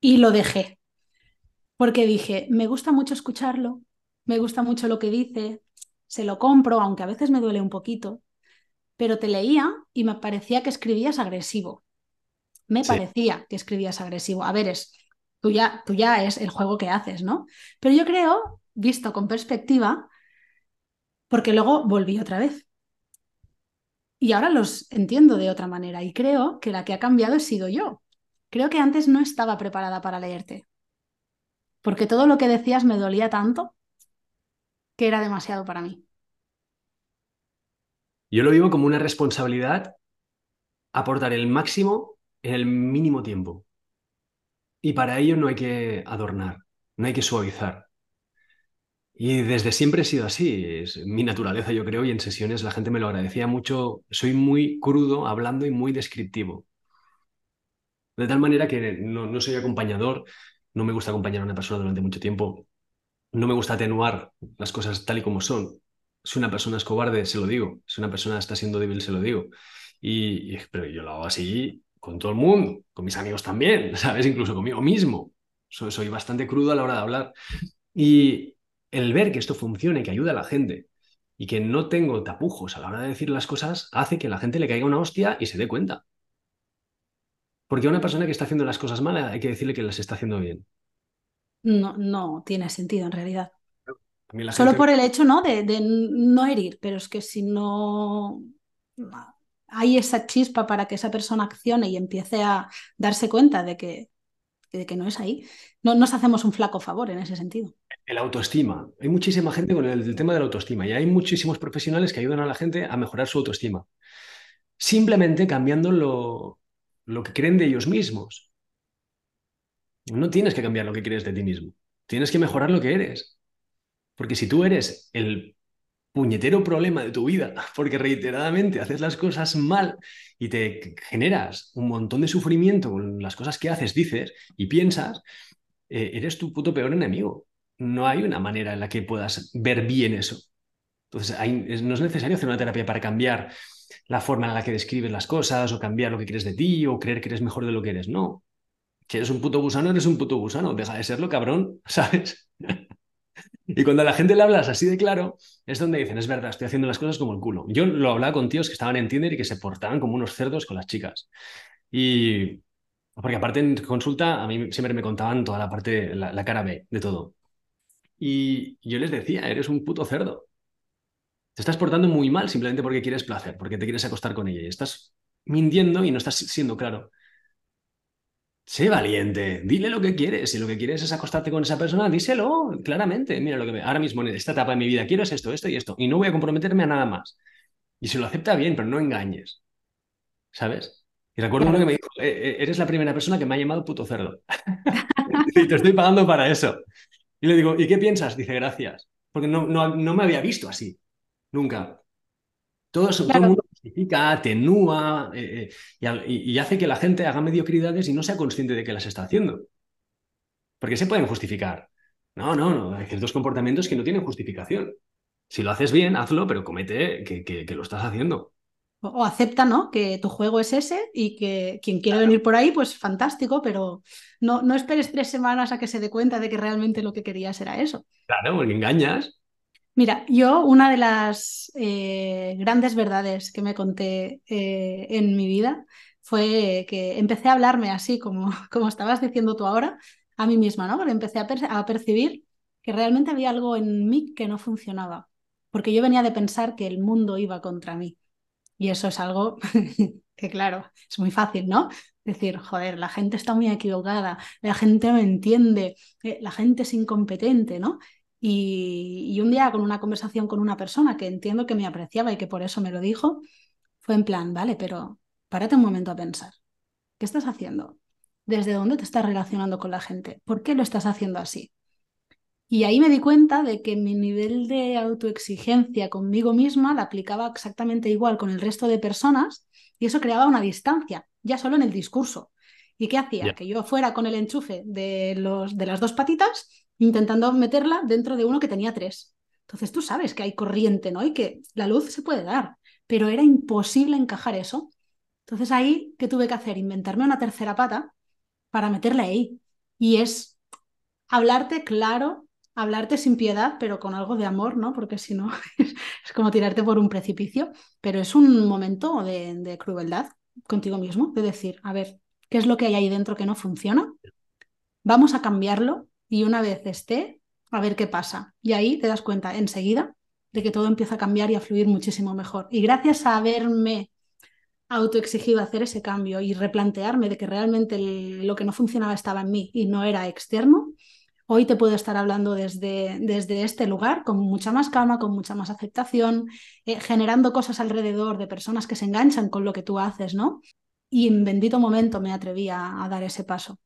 y lo dejé. Porque dije, me gusta mucho escucharlo, me gusta mucho lo que dice, se lo compro, aunque a veces me duele un poquito, pero te leía y me parecía que escribías agresivo. Me parecía que escribías agresivo. A ver, es, tú, ya, tú ya es el juego que haces, ¿no? Pero yo creo, visto con perspectiva, porque luego volví otra vez. Y ahora los entiendo de otra manera y creo que la que ha cambiado he sido yo. Creo que antes no estaba preparada para leerte, porque todo lo que decías me dolía tanto que era demasiado para mí. Yo lo vivo como una responsabilidad aportar el máximo en el mínimo tiempo. Y para ello no hay que adornar, no hay que suavizar. Y desde siempre he sido así, es mi naturaleza yo creo, y en sesiones la gente me lo agradecía mucho. Soy muy crudo hablando y muy descriptivo. De tal manera que no, no soy acompañador, no me gusta acompañar a una persona durante mucho tiempo, no me gusta atenuar las cosas tal y como son. Si una persona es cobarde, se lo digo. Si una persona está siendo débil, se lo digo. Y, pero yo lo hago así con todo el mundo, con mis amigos también, ¿sabes? Incluso conmigo mismo. Soy, soy bastante crudo a la hora de hablar. Y, el ver que esto funcione, que ayuda a la gente y que no tengo tapujos a la hora de decir las cosas, hace que la gente le caiga una hostia y se dé cuenta. Porque a una persona que está haciendo las cosas mal hay que decirle que las está haciendo bien. No, no tiene sentido en realidad. Solo por el hecho ¿no? De, de, no herir, pero es que si no hay esa chispa para que esa persona accione y empiece a darse cuenta de que, de que no es ahí, no nos hacemos un flaco favor en ese sentido. El autoestima. Hay muchísima gente con el, tema de la autoestima y hay muchísimos profesionales que ayudan a la gente a mejorar su autoestima. Simplemente cambiando lo, lo que creen de ellos mismos. No tienes que cambiar lo que crees de ti mismo. Tienes que mejorar lo que eres. Porque si tú eres el puñetero problema de tu vida, porque reiteradamente haces las cosas mal y te generas un montón de sufrimiento con las cosas que haces, dices y piensas, eh, eres tu puto peor enemigo no hay una manera en la que puedas ver bien eso. Entonces, no es necesario hacer una terapia para cambiar la forma en la que describes las cosas o cambiar lo que crees de ti o creer que eres mejor de lo que eres. No. Si eres un puto gusano, eres un puto gusano. Deja de serlo, cabrón, ¿sabes? y cuando a la gente le hablas así de claro, es donde dicen, es verdad, estoy haciendo las cosas como el culo. Yo lo hablaba con tíos que estaban en Tinder y que se portaban como unos cerdos con las chicas. Y porque aparte en consulta a mí siempre me contaban toda la parte, la cara B de todo. Y yo les decía, eres un puto cerdo. Te estás portando muy mal simplemente porque quieres placer, porque te quieres acostar con ella y estás mintiendo y no estás siendo claro. Sé valiente, dile lo que quieres. Si lo que quieres es acostarte con esa persona, díselo claramente. Mira lo que me... ahora mismo en esta etapa de mi vida quiero es esto, esto y esto. Y no voy a comprometerme a nada más. Y si lo acepta bien, pero no engañes. ¿Sabes? Y recuerdo uno que me dijo, e-, e-, eres la primera persona que me ha llamado puto cerdo. y te estoy pagando para eso. Y le digo, ¿y qué piensas? Dice, gracias. Porque no, no, me había visto así. Nunca. Todo, eso, todo el mundo justifica, atenúa eh, eh, y, hace que la gente haga mediocridades y no sea consciente de que las está haciendo. Porque se pueden justificar. No, no, no. Hay ciertos comportamientos que no tienen justificación. Si lo haces bien, hazlo, pero comete que, que lo estás haciendo o acepta ¿no? que tu juego es ese y que quien quiere venir por ahí, pues fantástico, pero no, no esperes tres semanas a que se dé cuenta de que realmente lo que querías era eso. Claro, porque engañas. Mira, yo una de las eh, grandes verdades que me conté eh, en mi vida fue que empecé a hablarme así como, como estabas diciendo tú ahora, a mí misma, ¿no? Porque empecé a, percibir que realmente había algo en mí que no funcionaba, porque yo venía de pensar que el mundo iba contra mí. Y eso es algo que, claro, es muy fácil, ¿no? Decir, joder, la gente está muy equivocada, la gente no entiende, eh, la gente es incompetente, ¿no? Y, un día con una conversación con una persona que entiendo que me apreciaba y que por eso me lo dijo, fue en plan, vale, pero párate un momento a pensar. ¿Qué estás haciendo? ¿Desde dónde te estás relacionando con la gente? ¿Por qué lo estás haciendo así? Y ahí me di cuenta de que mi nivel de autoexigencia conmigo misma la aplicaba exactamente igual con el resto de personas y eso creaba una distancia, ya solo en el discurso. ¿Y qué hacía? Que yo fuera con el enchufe de, los, de las dos patitas intentando meterla dentro de uno que tenía tres. Entonces tú sabes que hay corriente, ¿no? Y que la luz se puede dar, pero era imposible encajar eso. Entonces ahí, ¿qué tuve que hacer? Inventarme una tercera pata para meterle ahí. Y es hablarte claro, hablarte sin piedad, pero con algo de amor, ¿no? Porque si no, es como tirarte por un precipicio. Pero es un momento de crueldad contigo mismo, de decir, a ver, ¿qué es lo que hay ahí dentro que no funciona? Vamos a cambiarlo y una vez esté, a ver qué pasa. Y ahí te das cuenta enseguida de que todo empieza a cambiar y a fluir muchísimo mejor. Y gracias a haberme autoexigido hacer ese cambio y replantearme de que realmente lo que no funcionaba estaba en mí y no era externo, hoy te puedo estar hablando desde, desde este lugar con mucha más calma, con mucha más aceptación, eh, generando cosas alrededor de personas que se enganchan con lo que tú haces, ¿no? Y en bendito momento me atreví a, a dar ese paso.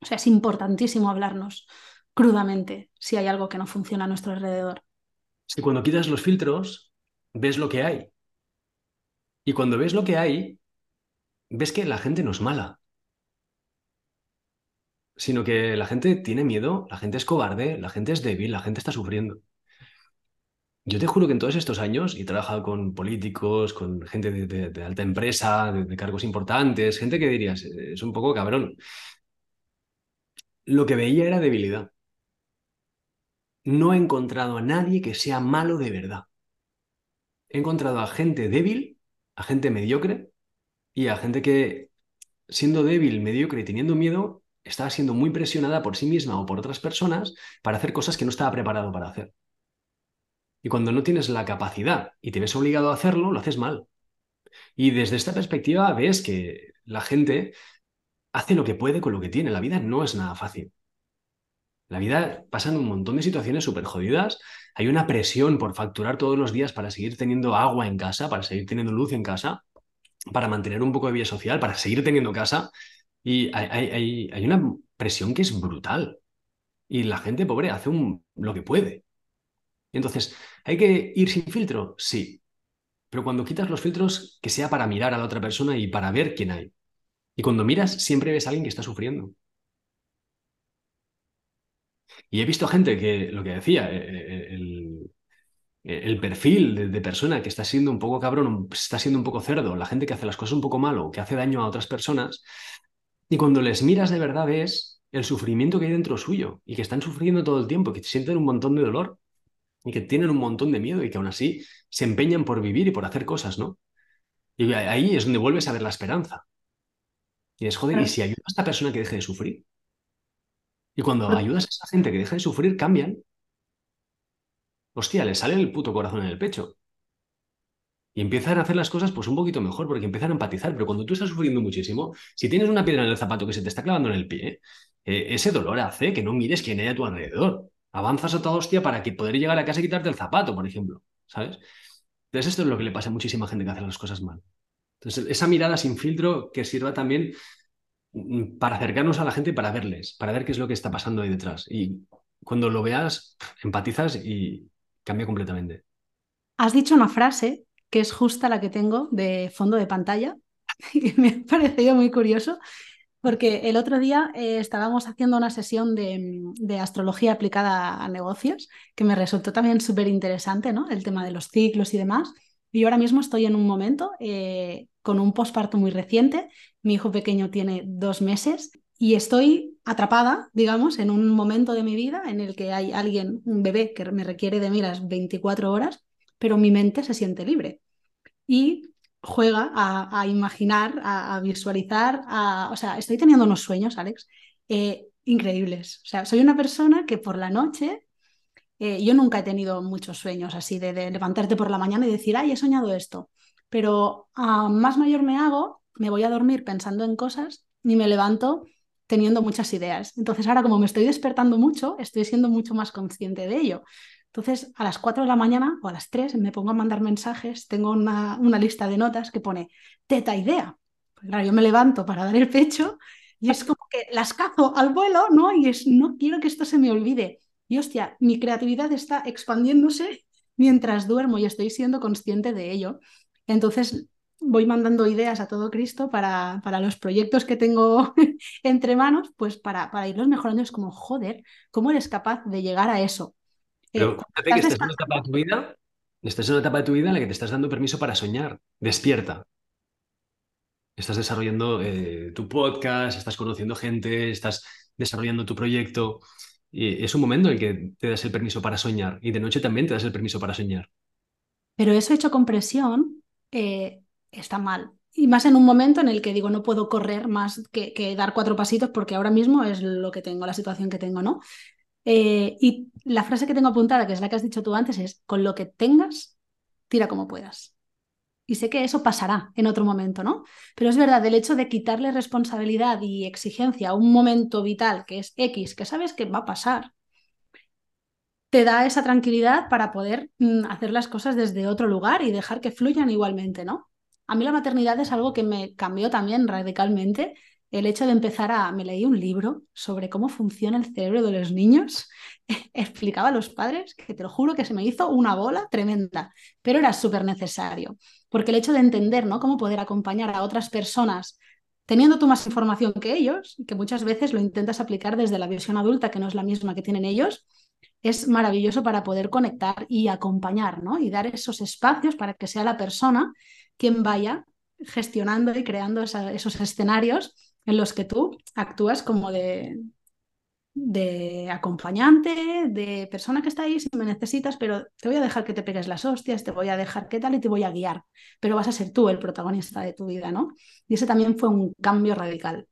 O sea, es importantísimo hablarnos crudamente si hay algo que no funciona a nuestro alrededor. Si cuando quitas los filtros, ves lo que hay. Y cuando ves lo que hay, ves que la gente no es mala, sino que la gente tiene miedo, la gente es cobarde, la gente es débil, la gente está sufriendo. Yo te juro que en todos estos años, y he trabajado con políticos, con gente de, alta empresa, de, cargos importantes, gente que dirías, es un poco cabrón. Lo que veía era debilidad. No he encontrado a nadie que sea malo de verdad. He encontrado a gente débil a gente mediocre y a gente que, siendo débil, mediocre y teniendo miedo, estaba siendo muy presionada por sí misma o por otras personas para hacer cosas que no estaba preparado para hacer. Y cuando no tienes la capacidad y te ves obligado a hacerlo, lo haces mal. Y desde esta perspectiva ves que la gente hace lo que puede con lo que tiene. La vida no es nada fácil. La vida pasan un montón de situaciones súper jodidas. Hay una presión por facturar todos los días para seguir teniendo agua en casa, para seguir teniendo luz en casa, para mantener un poco de vida social, para seguir teniendo casa. Y hay, una presión que es brutal. Y la gente pobre hace lo que puede. Entonces, ¿hay que ir sin filtro? Sí. Pero cuando quitas los filtros, que sea para mirar a la otra persona y para ver quién hay. Y cuando miras, siempre ves a alguien que está sufriendo. Y he visto gente que, lo que decía, eh, eh, el, el perfil de, persona que está siendo un poco cabrón, está siendo un poco cerdo, la gente que hace las cosas un poco malo, que hace daño a otras personas, y cuando les miras de verdad ves el sufrimiento que hay dentro suyo y que están sufriendo todo el tiempo, que sienten un montón de dolor y que tienen un montón de miedo y que aún así se empeñan por vivir y por hacer cosas, ¿no? Y ahí es donde vuelves a ver la esperanza. Y es, joder, ¿y si ayuda a esta persona que deje de sufrir? Y cuando ayudas a esa gente que deja de sufrir, cambian. Hostia, le sale el puto corazón en el pecho. Y empiezan a hacer las cosas pues un poquito mejor porque empiezan a empatizar. Pero cuando tú estás sufriendo muchísimo, si tienes una piedra en el zapato que se te está clavando en el pie, eh, ese dolor hace que no mires quién hay a tu alrededor. Avanzas a toda hostia para que poder llegar a casa y quitarte el zapato, por ejemplo. ¿Sabes? Entonces esto es lo que le pasa a muchísima gente que hace las cosas mal. Entonces esa mirada sin filtro que sirva también Mm, para acercarnos a la gente para verles, para ver qué es lo que está pasando ahí detrás. Y cuando lo veas, empatizas y cambia completamente. Has dicho una frase que es justa la que tengo de fondo de pantalla y me ha parecido muy curioso porque el otro día eh, estábamos haciendo una sesión de, de, astrología aplicada a negocios que me resultó también súper interesante, ¿no? El tema de los ciclos y demás. Y ahora mismo estoy en un momento eh, con un posparto muy reciente. Mi hijo pequeño tiene dos meses y estoy atrapada, digamos, en un momento de mi vida en el que hay alguien, un bebé, que me requiere de mí las 24 horas, pero mi mente se siente libre. Y juega a, imaginar, a, visualizar, o sea, estoy teniendo unos sueños, Alex, eh, increíbles. O sea, soy una persona que por la noche eh, yo nunca he tenido muchos sueños así de, levantarte por la mañana y decir, ay, he soñado esto. Pero a más mayor me hago, me voy a dormir pensando en cosas y me levanto teniendo muchas ideas. Entonces ahora como me estoy despertando mucho, estoy siendo mucho más consciente de ello. Entonces a las 4 de la mañana o a las 3 me pongo a mandar mensajes, tengo una, lista de notas que pone teta idea. Pues claro, yo me levanto para dar el pecho y es como que las cazo al vuelo, ¿no? Y es, no quiero que esto se me olvide. Y hostia, mi creatividad está expandiéndose mientras duermo y estoy siendo consciente de ello. Entonces voy mandando ideas a todo Cristo para, para los proyectos que tengo entre manos, pues para, para irlos mejorando. Es como, joder, ¿cómo eres capaz de llegar a eso? Eh, Pero que estás en una etapa de tu vida, estás en una etapa de tu vida en la que te estás dando permiso para soñar. Despierta. estás desarrollando eh, tu podcast, estás conociendo gente, estás desarrollando tu proyecto. Y es un momento en el que te das el permiso para soñar y de noche también te das el permiso para soñar. Pero eso hecho con presión eh, está mal. Y más en un momento en el que digo, no puedo correr más que, que, dar cuatro pasitos porque ahora mismo es lo que tengo, la situación que tengo, ¿no? Eh, y la frase que tengo apuntada, que es la que has dicho tú antes, es, con lo que tengas, tira como puedas. Y sé que eso pasará en otro momento, ¿no? Pero es verdad, el hecho de quitarle responsabilidad y exigencia a un momento vital que es X, que sabes que va a pasar, te da esa tranquilidad para poder mm, hacer las cosas desde otro lugar y dejar que fluyan igualmente, ¿no? A mí la maternidad es algo que me cambió también radicalmente. El hecho de empezar a... Me leí un libro sobre cómo funciona el cerebro de los niños. Explicaba a los padres que te lo juro que se me hizo una bola tremenda, pero era súper necesario. Porque el hecho de entender ¿no? cómo poder acompañar a otras personas teniendo tú más información que ellos, que muchas veces lo intentas aplicar desde la visión adulta, que no es la misma que tienen ellos, es maravilloso para poder conectar y acompañar, ¿no? Y dar esos espacios para que sea la persona quien vaya gestionando y creando esos escenarios en los que tú actúas como de, de acompañante, de persona que está ahí si me necesitas, pero te voy a dejar que te pegues las hostias, te voy a dejar qué tal y te voy a guiar, pero vas a ser tú el protagonista de tu vida, ¿no? Y ese también fue un cambio radical.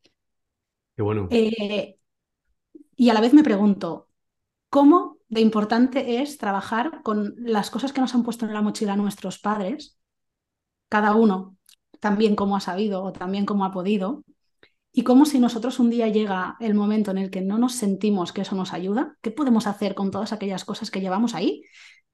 Qué bueno. Eh, y a la vez me pregunto, ¿cómo de importante es trabajar con las cosas que nos han puesto en la mochila nuestros padres, cada uno también como ha sabido o también como ha podido, y cómo si nosotros un día llega el momento en el que no nos sentimos que eso nos ayuda, ¿qué podemos hacer con todas aquellas cosas que llevamos ahí,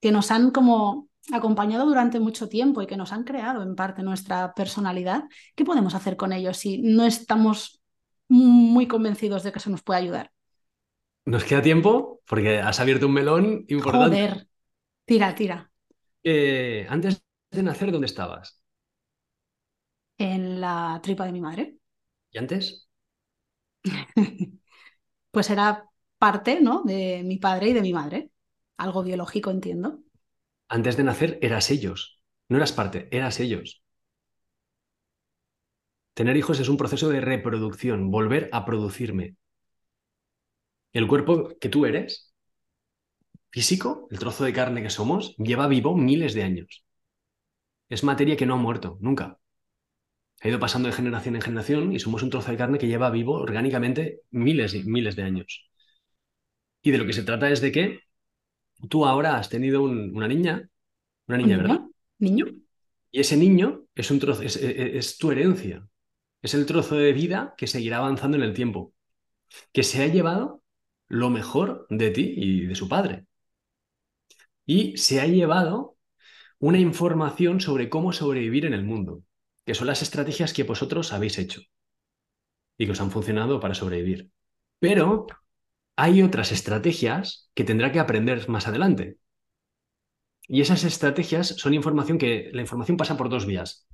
que nos han como acompañado durante mucho tiempo y que nos han creado en parte nuestra personalidad? ¿Qué podemos hacer con ellos si no estamos muy convencidos de que eso nos puede ayudar? Nos queda tiempo porque has abierto un melón importante. Joder, tira, tira. Eh, antes de nacer, ¿dónde estabas? En la tripa de mi madre. ¿Y antes? pues era parte, ¿no? De mi padre y de mi madre. Algo biológico, entiendo. Antes de nacer eras ellos. No eras parte, eras ellos. Tener hijos es un proceso de reproducción, volver a producirme. El cuerpo que tú eres, físico, el trozo de carne que somos, lleva vivo miles de años. Es materia que no ha muerto, nunca. Ha ido pasando de generación en generación y somos un trozo de carne que lleva vivo orgánicamente miles y miles de años. Y de lo que se trata es de que tú ahora has tenido una niña, una niña, ¿verdad? Niño. Y ese niño es, un trozo, es tu herencia. Es el trozo de vida que seguirá avanzando en el tiempo. Que se ha llevado lo mejor de ti y de su padre. Y se ha llevado una información sobre cómo sobrevivir en el mundo, que son las estrategias que vosotros habéis hecho y que os han funcionado para sobrevivir. Pero hay otras estrategias que tendrá que aprender más adelante. Y esas estrategias son información que la información pasa por dos vías.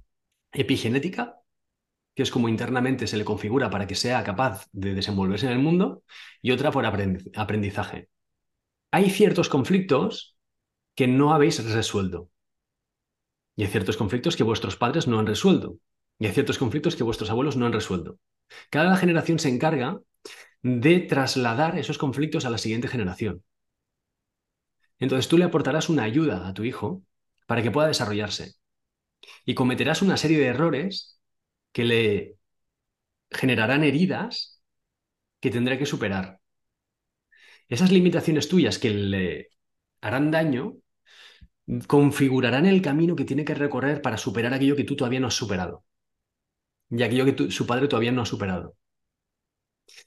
Epigenética, que es como internamente se le configura para que sea capaz de desenvolverse en el mundo, y otra por aprendizaje. Hay ciertos conflictos que no habéis resuelto. Y hay ciertos conflictos que vuestros padres no han resuelto. Y hay ciertos conflictos que vuestros abuelos no han resuelto. Cada generación se encarga de trasladar esos conflictos a la siguiente generación. Entonces tú le aportarás una ayuda a tu hijo para que pueda desarrollarse. Y cometerás una serie de errores que le generarán heridas que tendrá que superar. Esas limitaciones tuyas que le harán daño configurarán el camino que tiene que recorrer para superar aquello que tú todavía no has superado y aquello que su padre todavía no ha superado.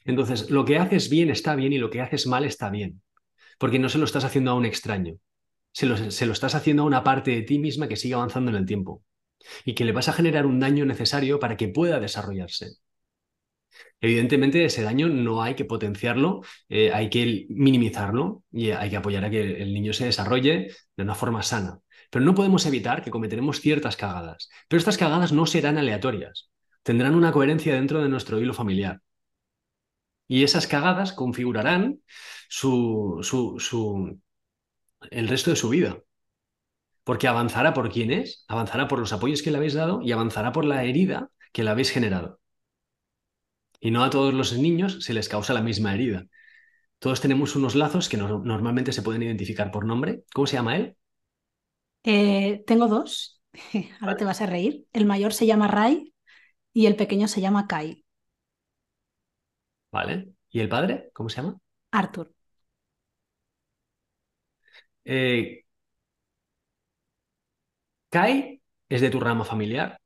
Entonces, lo que haces bien está bien y lo que haces mal está bien, porque no se lo estás haciendo a un extraño, se lo, se lo estás haciendo a una parte de ti misma que sigue avanzando en el tiempo y que le vas a generar un daño necesario para que pueda desarrollarse. Evidentemente, ese daño no hay que potenciarlo, eh, hay que minimizarlo y hay que apoyar a que el niño se desarrolle de una forma sana. Pero no podemos evitar que cometeremos ciertas cagadas. Pero estas cagadas no serán aleatorias, tendrán una coherencia dentro de nuestro hilo familiar. Y esas cagadas configurarán el resto de su vida porque avanzará por quién es, avanzará por los apoyos que le habéis dado y avanzará por la herida que la habéis generado. Y no a todos los niños se les causa la misma herida. Todos tenemos unos lazos que normalmente se pueden identificar por nombre. ¿Cómo se llama él? Eh, tengo dos. Ahora te vas a reír. El mayor se llama Ray y el pequeño se llama Kai. Vale. ¿Y el padre? ¿Cómo se llama? Arthur. Eh, Kai es de tu rama familiar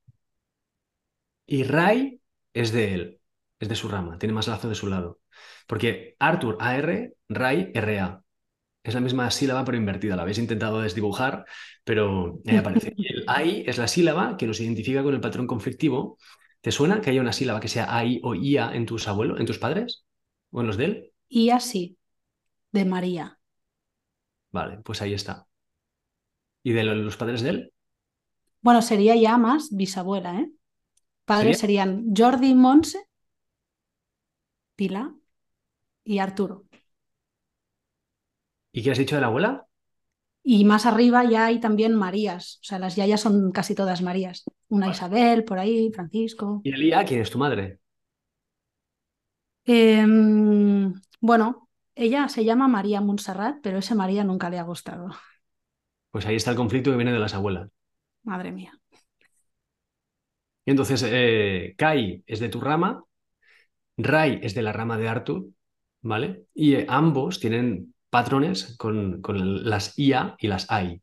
y Ray es de él, es de su rama, tiene más lazo de su lado. Porque Arthur AR, Ray RA. Es la misma sílaba pero invertida. La habéis intentado desdibujar, pero ahí aparece. Y el AI es la sílaba que nos identifica con el patrón conflictivo. ¿Te suena que haya una sílaba que sea AI o IA en tus abuelos, en tus padres? ¿O en los de él? IA sí, de María. Vale, pues ahí está. ¿Y de los padres de él? Bueno, sería ya más bisabuela, ¿eh? Padres serían Jordi Monse, Pilar y Arturo. ¿Y qué has dicho de la abuela? Y más arriba ya hay también Marías, o sea, las yayas son casi todas Marías. Una Isabel, por ahí, Francisco. ¿Y Elía, quién es tu madre? Em, bueno, ella se llama María Montserrat, pero ese María nunca le ha gustado. Pues ahí está el conflicto que viene de las abuelas. Madre mía. Y entonces, eh, Kai es de tu rama, Ray es de la rama de Arthur, ¿vale? Y eh, ambos tienen patrones con, las IA y las AI.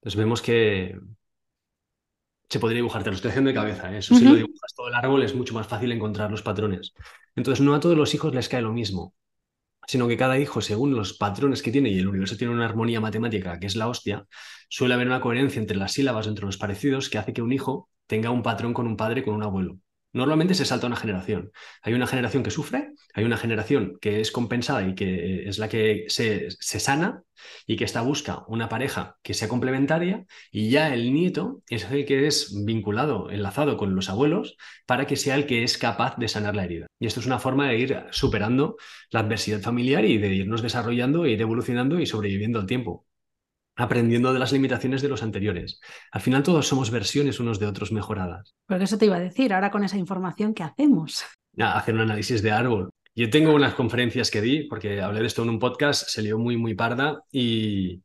Entonces vemos que se podría dibujar, te lo estoy haciendo de cabeza, ¿eh? eso si lo dibujas todo el árbol es mucho más fácil encontrar los patrones. Entonces no a todos los hijos les cae lo mismo sino que cada hijo, según los patrones que tiene, y el universo tiene una armonía matemática que es la hostia, suele haber una coherencia entre las sílabas, entre los parecidos, que hace que un hijo tenga un patrón con un padre, con un abuelo. Normalmente se salta una generación. Hay una generación que sufre, hay una generación que es compensada y que es la que se, sana y que está busca una pareja que sea complementaria y ya el nieto es el que es vinculado, enlazado con los abuelos para que sea el que es capaz de sanar la herida. Y esto es una forma de ir superando la adversidad familiar y de irnos desarrollando, e ir evolucionando y sobreviviendo al tiempo aprendiendo de las limitaciones de los anteriores. Al final todos somos versiones unos de otros mejoradas. Porque eso te iba a decir, ahora con esa información, ¿qué hacemos? hacer un análisis de árbol. Yo tengo unas conferencias que di, porque hablé de esto en un podcast, se lió muy, muy parda y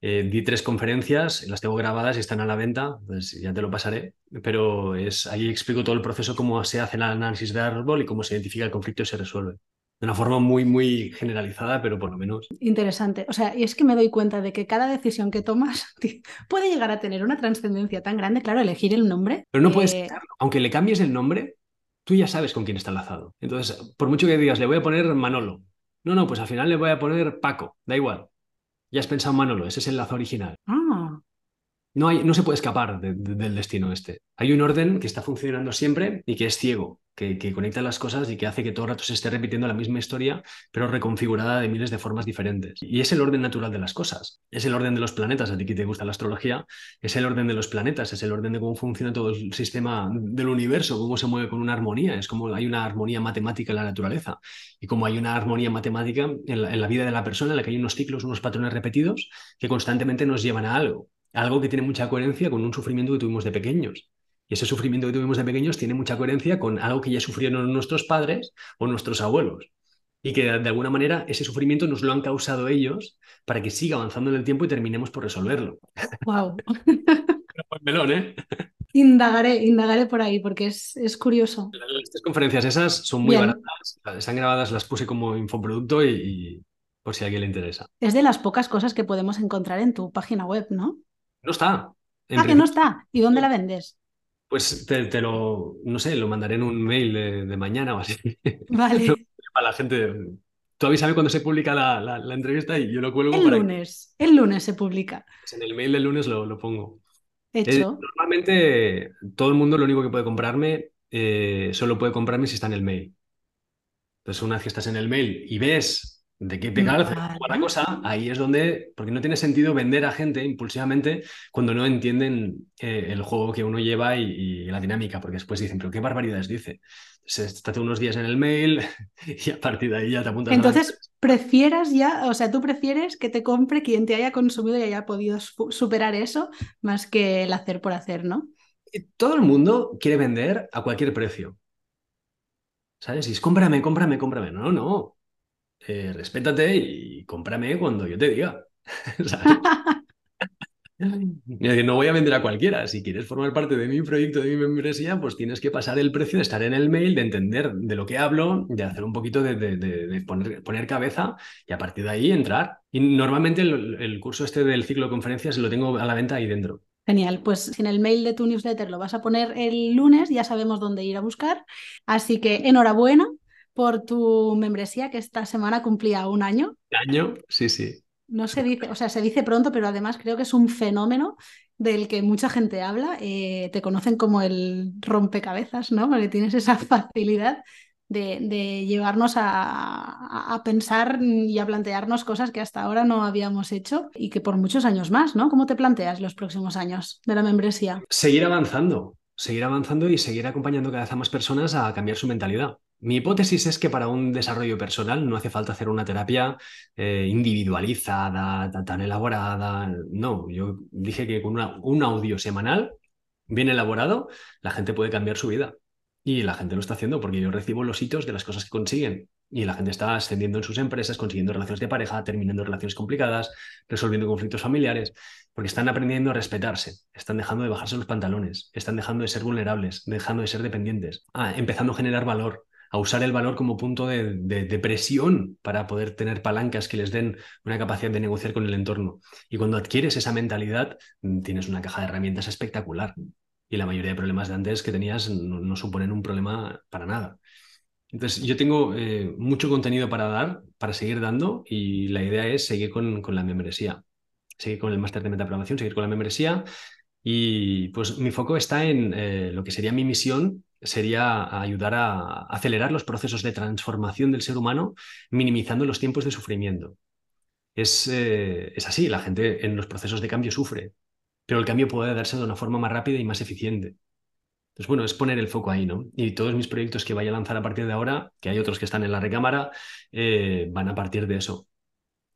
eh, di tres conferencias, las tengo grabadas y están a la venta, pues ya te lo pasaré, pero es, ahí explico todo el proceso, cómo se hace el análisis de árbol y cómo se identifica el conflicto y se resuelve de una forma muy, muy generalizada, pero por lo menos. Interesante. O sea, y es que me doy cuenta de que cada decisión que tomas puede llegar a tener una trascendencia tan grande. Claro, elegir el nombre. Pero no puedes, eh, aunque le cambies el nombre, tú ya sabes con quién está enlazado. Entonces, por mucho que digas, le voy a poner Manolo. No, no, pues al final le voy a poner Paco. Da igual. Ya has pensado Manolo, ese es el lazo original. Ah. No, hay, no se puede escapar del destino este. Hay un orden que está funcionando siempre y que es ciego que, conecta las cosas y que hace que todo el rato se esté repitiendo la misma historia, pero reconfigurada de miles de formas diferentes. Y es el orden natural de las cosas, es el orden de los planetas, a ti que te gusta la astrología, es el orden de los planetas, es el orden de cómo funciona todo el sistema del universo, cómo se mueve con una armonía, es como hay una armonía matemática en la naturaleza. Y como hay una armonía matemática en la vida de la persona, en la que hay unos ciclos, unos patrones repetidos que constantemente nos llevan a algo algo que tiene mucha coherencia con un sufrimiento que tuvimos de pequeños. Y ese sufrimiento que tuvimos de pequeños tiene mucha coherencia con algo que ya sufrieron nuestros padres o nuestros abuelos. Y que de alguna manera ese sufrimiento nos lo han causado ellos para que siga avanzando en el tiempo y terminemos por resolverlo. Wow. melón, ¿eh? Indagaré, indagaré por ahí porque es, es curioso. Estas conferencias esas son muy baratas, están grabadas, las puse como infoproducto y, por si a alguien le interesa. Es de las pocas cosas que podemos encontrar en tu página web, ¿no? No está. Ah, que no está. ¿Y dónde la vendes? Pues te, lo, no sé, lo mandaré en un mail de, mañana o así. Vale. Para la gente. Tú avísame cuando se publica la, entrevista y yo lo cuelgo. El lunes. El lunes se publica. Pues en el mail del lunes lo, pongo. Hecho. normalmente todo el mundo lo único que puede comprarme eh, solo puede comprarme si está en el mail. Entonces, una vez que estás en el mail y ves de qué te calza la cosa, ahí es donde, porque no tiene sentido vender a gente impulsivamente cuando no entienden eh, el juego que uno lleva y, la dinámica, porque después dicen, pero qué barbaridades dice. Estate unos días en el mail y a partir de ahí ya te apuntas. Entonces, prefieras ya, o sea, tú prefieres que te compre quien te haya consumido y haya podido superar eso más que el hacer por hacer, ¿no? todo el mundo quiere vender a cualquier precio. ¿Sabes? Y es cómprame, cómprame, cómprame. No, no. Eh, respétate y cómprame cuando yo te diga. No voy a vender a cualquiera. Si quieres formar parte de mi proyecto, de mi membresía, pues tienes que pasar el precio de estar en el mail, de entender de lo que hablo, de hacer un poquito de, poner, poner, cabeza y a partir de ahí entrar. Y normalmente el, curso este del ciclo de conferencias lo tengo a la venta ahí dentro. Genial, pues si en el mail de tu newsletter lo vas a poner el lunes, ya sabemos dónde ir a buscar. Así que enhorabuena por tu membresía que esta semana cumplía un año. ¿Un año? Sí, sí. No se dice, o sea, se dice pronto, pero además creo que es un fenómeno del que mucha gente habla. Eh, te conocen como el rompecabezas, ¿no? Porque tienes esa facilidad de, llevarnos a, pensar y a plantearnos cosas que hasta ahora no habíamos hecho y que por muchos años más, ¿no? ¿Cómo te planteas los próximos años de la membresía? Seguir avanzando, seguir avanzando y seguir acompañando cada vez a más personas a cambiar su mentalidad. Mi hipótesis es que para un desarrollo personal no hace falta hacer una terapia eh, individualizada, tan, elaborada. No, yo dije que con un audio semanal bien elaborado, la gente puede cambiar su vida. Y la gente lo está haciendo porque yo recibo los hitos de las cosas que consiguen. Y la gente está ascendiendo en sus empresas, consiguiendo relaciones de pareja, terminando relaciones complicadas, resolviendo conflictos familiares, porque están aprendiendo a respetarse, están dejando de bajarse los pantalones, están dejando de ser vulnerables, dejando de ser dependientes, ah, empezando a generar valor, a usar el valor como punto de, presión para poder tener palancas que les den una capacidad de negociar con el entorno. Y cuando adquieres esa mentalidad, mm, tienes una caja de herramientas espectacular. Y la mayoría de problemas de antes que tenías no, suponen un problema para nada. Entonces, yo tengo eh, mucho contenido para dar, para seguir dando, y la idea es seguir con, la membresía. Seguir con el máster de metaprobación, seguir con la membresía. Y pues mi foco está en eh, lo que sería mi misión, sería ayudar a acelerar los procesos de transformación del ser humano, minimizando los tiempos de sufrimiento. Es, eh, es, así, la gente en los procesos de cambio sufre, pero el cambio puede darse de una forma más rápida y más eficiente. Entonces, bueno, es poner el foco ahí, ¿no? Y todos mis proyectos que vaya a lanzar a partir de ahora, que hay otros que están en la recámara, eh, van a partir de eso.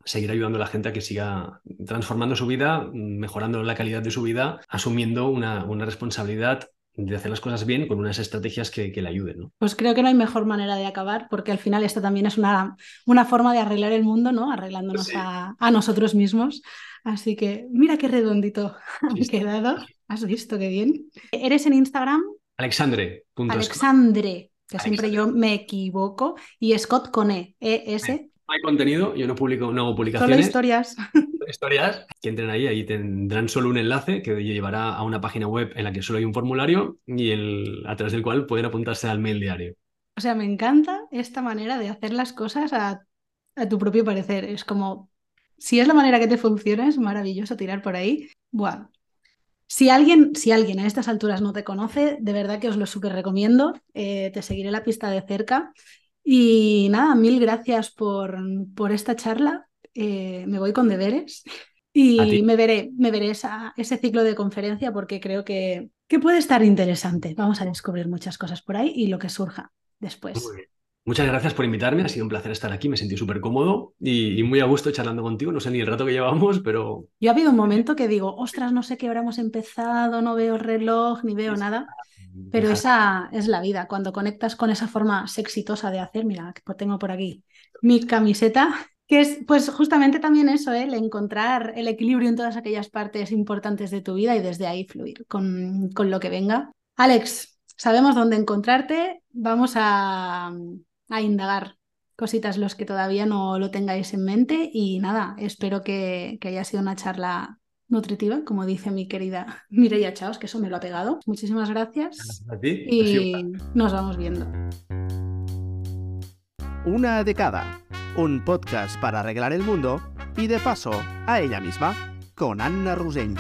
Seguir ayudando a la gente a que siga transformando su vida, mejorando la calidad de su vida, asumiendo una, una responsabilidad de hacer las cosas bien con unas estrategias que, le ayuden. ¿no? Pues creo que no hay mejor manera de acabar, porque al final esto también es una, una forma de arreglar el mundo, ¿no? Arreglándonos a, nosotros mismos. Así que mira qué redondito ha quedado. ¿Has visto qué bien? ¿Eres en Instagram? Alexandre. Alexandre, que siempre yo me equivoco. Y Scott con E, E-S. Hay contenido, yo no publico, no hago publicaciones. Solo historias. Historias que entren ahí, ahí tendrán solo un enlace que llevará a una página web en la que solo hay un formulario y el, a través del cual pueden apuntarse al mail diario. O sea, me encanta esta manera de hacer las cosas a, a tu propio parecer. Es como, si es la manera que te funciona, es maravilloso tirar por ahí. Buah. Si alguien, si alguien a estas alturas no te conoce, de verdad que os lo súper recomiendo. Eh, te seguiré la pista de cerca y nada, mil gracias por, por esta charla. Eh, me voy con deberes y me veré, me veré ese ciclo de conferencia porque creo que, que puede estar interesante. Vamos a descubrir muchas cosas por ahí y lo que surja después. Muchas gracias por invitarme, ha sido un placer estar aquí, me sentí súper cómodo y, muy a gusto charlando contigo, no sé ni el rato que llevamos, pero... Yo ha habido un momento que digo, ostras, no sé qué hora hemos empezado, no veo reloj, ni veo nada. Pero esa es la vida, cuando conectas con esa forma exitosa de hacer, mira, que tengo por aquí mi camiseta, que es pues justamente también eso, ¿eh? el encontrar el equilibrio en todas aquellas partes importantes de tu vida y desde ahí fluir con, con lo que venga. Alex, sabemos dónde encontrarte, vamos a, a indagar cositas los que todavía no lo tengáis en mente y nada, espero que, que haya sido una charla nutritiva, como dice mi querida Mireia Chaos, que eso me lo ha pegado. Muchísimas gracias. Y nos vamos viendo. Una de cada. Un podcast para arreglar el mundo y de paso a ella misma, con Anna Rusell.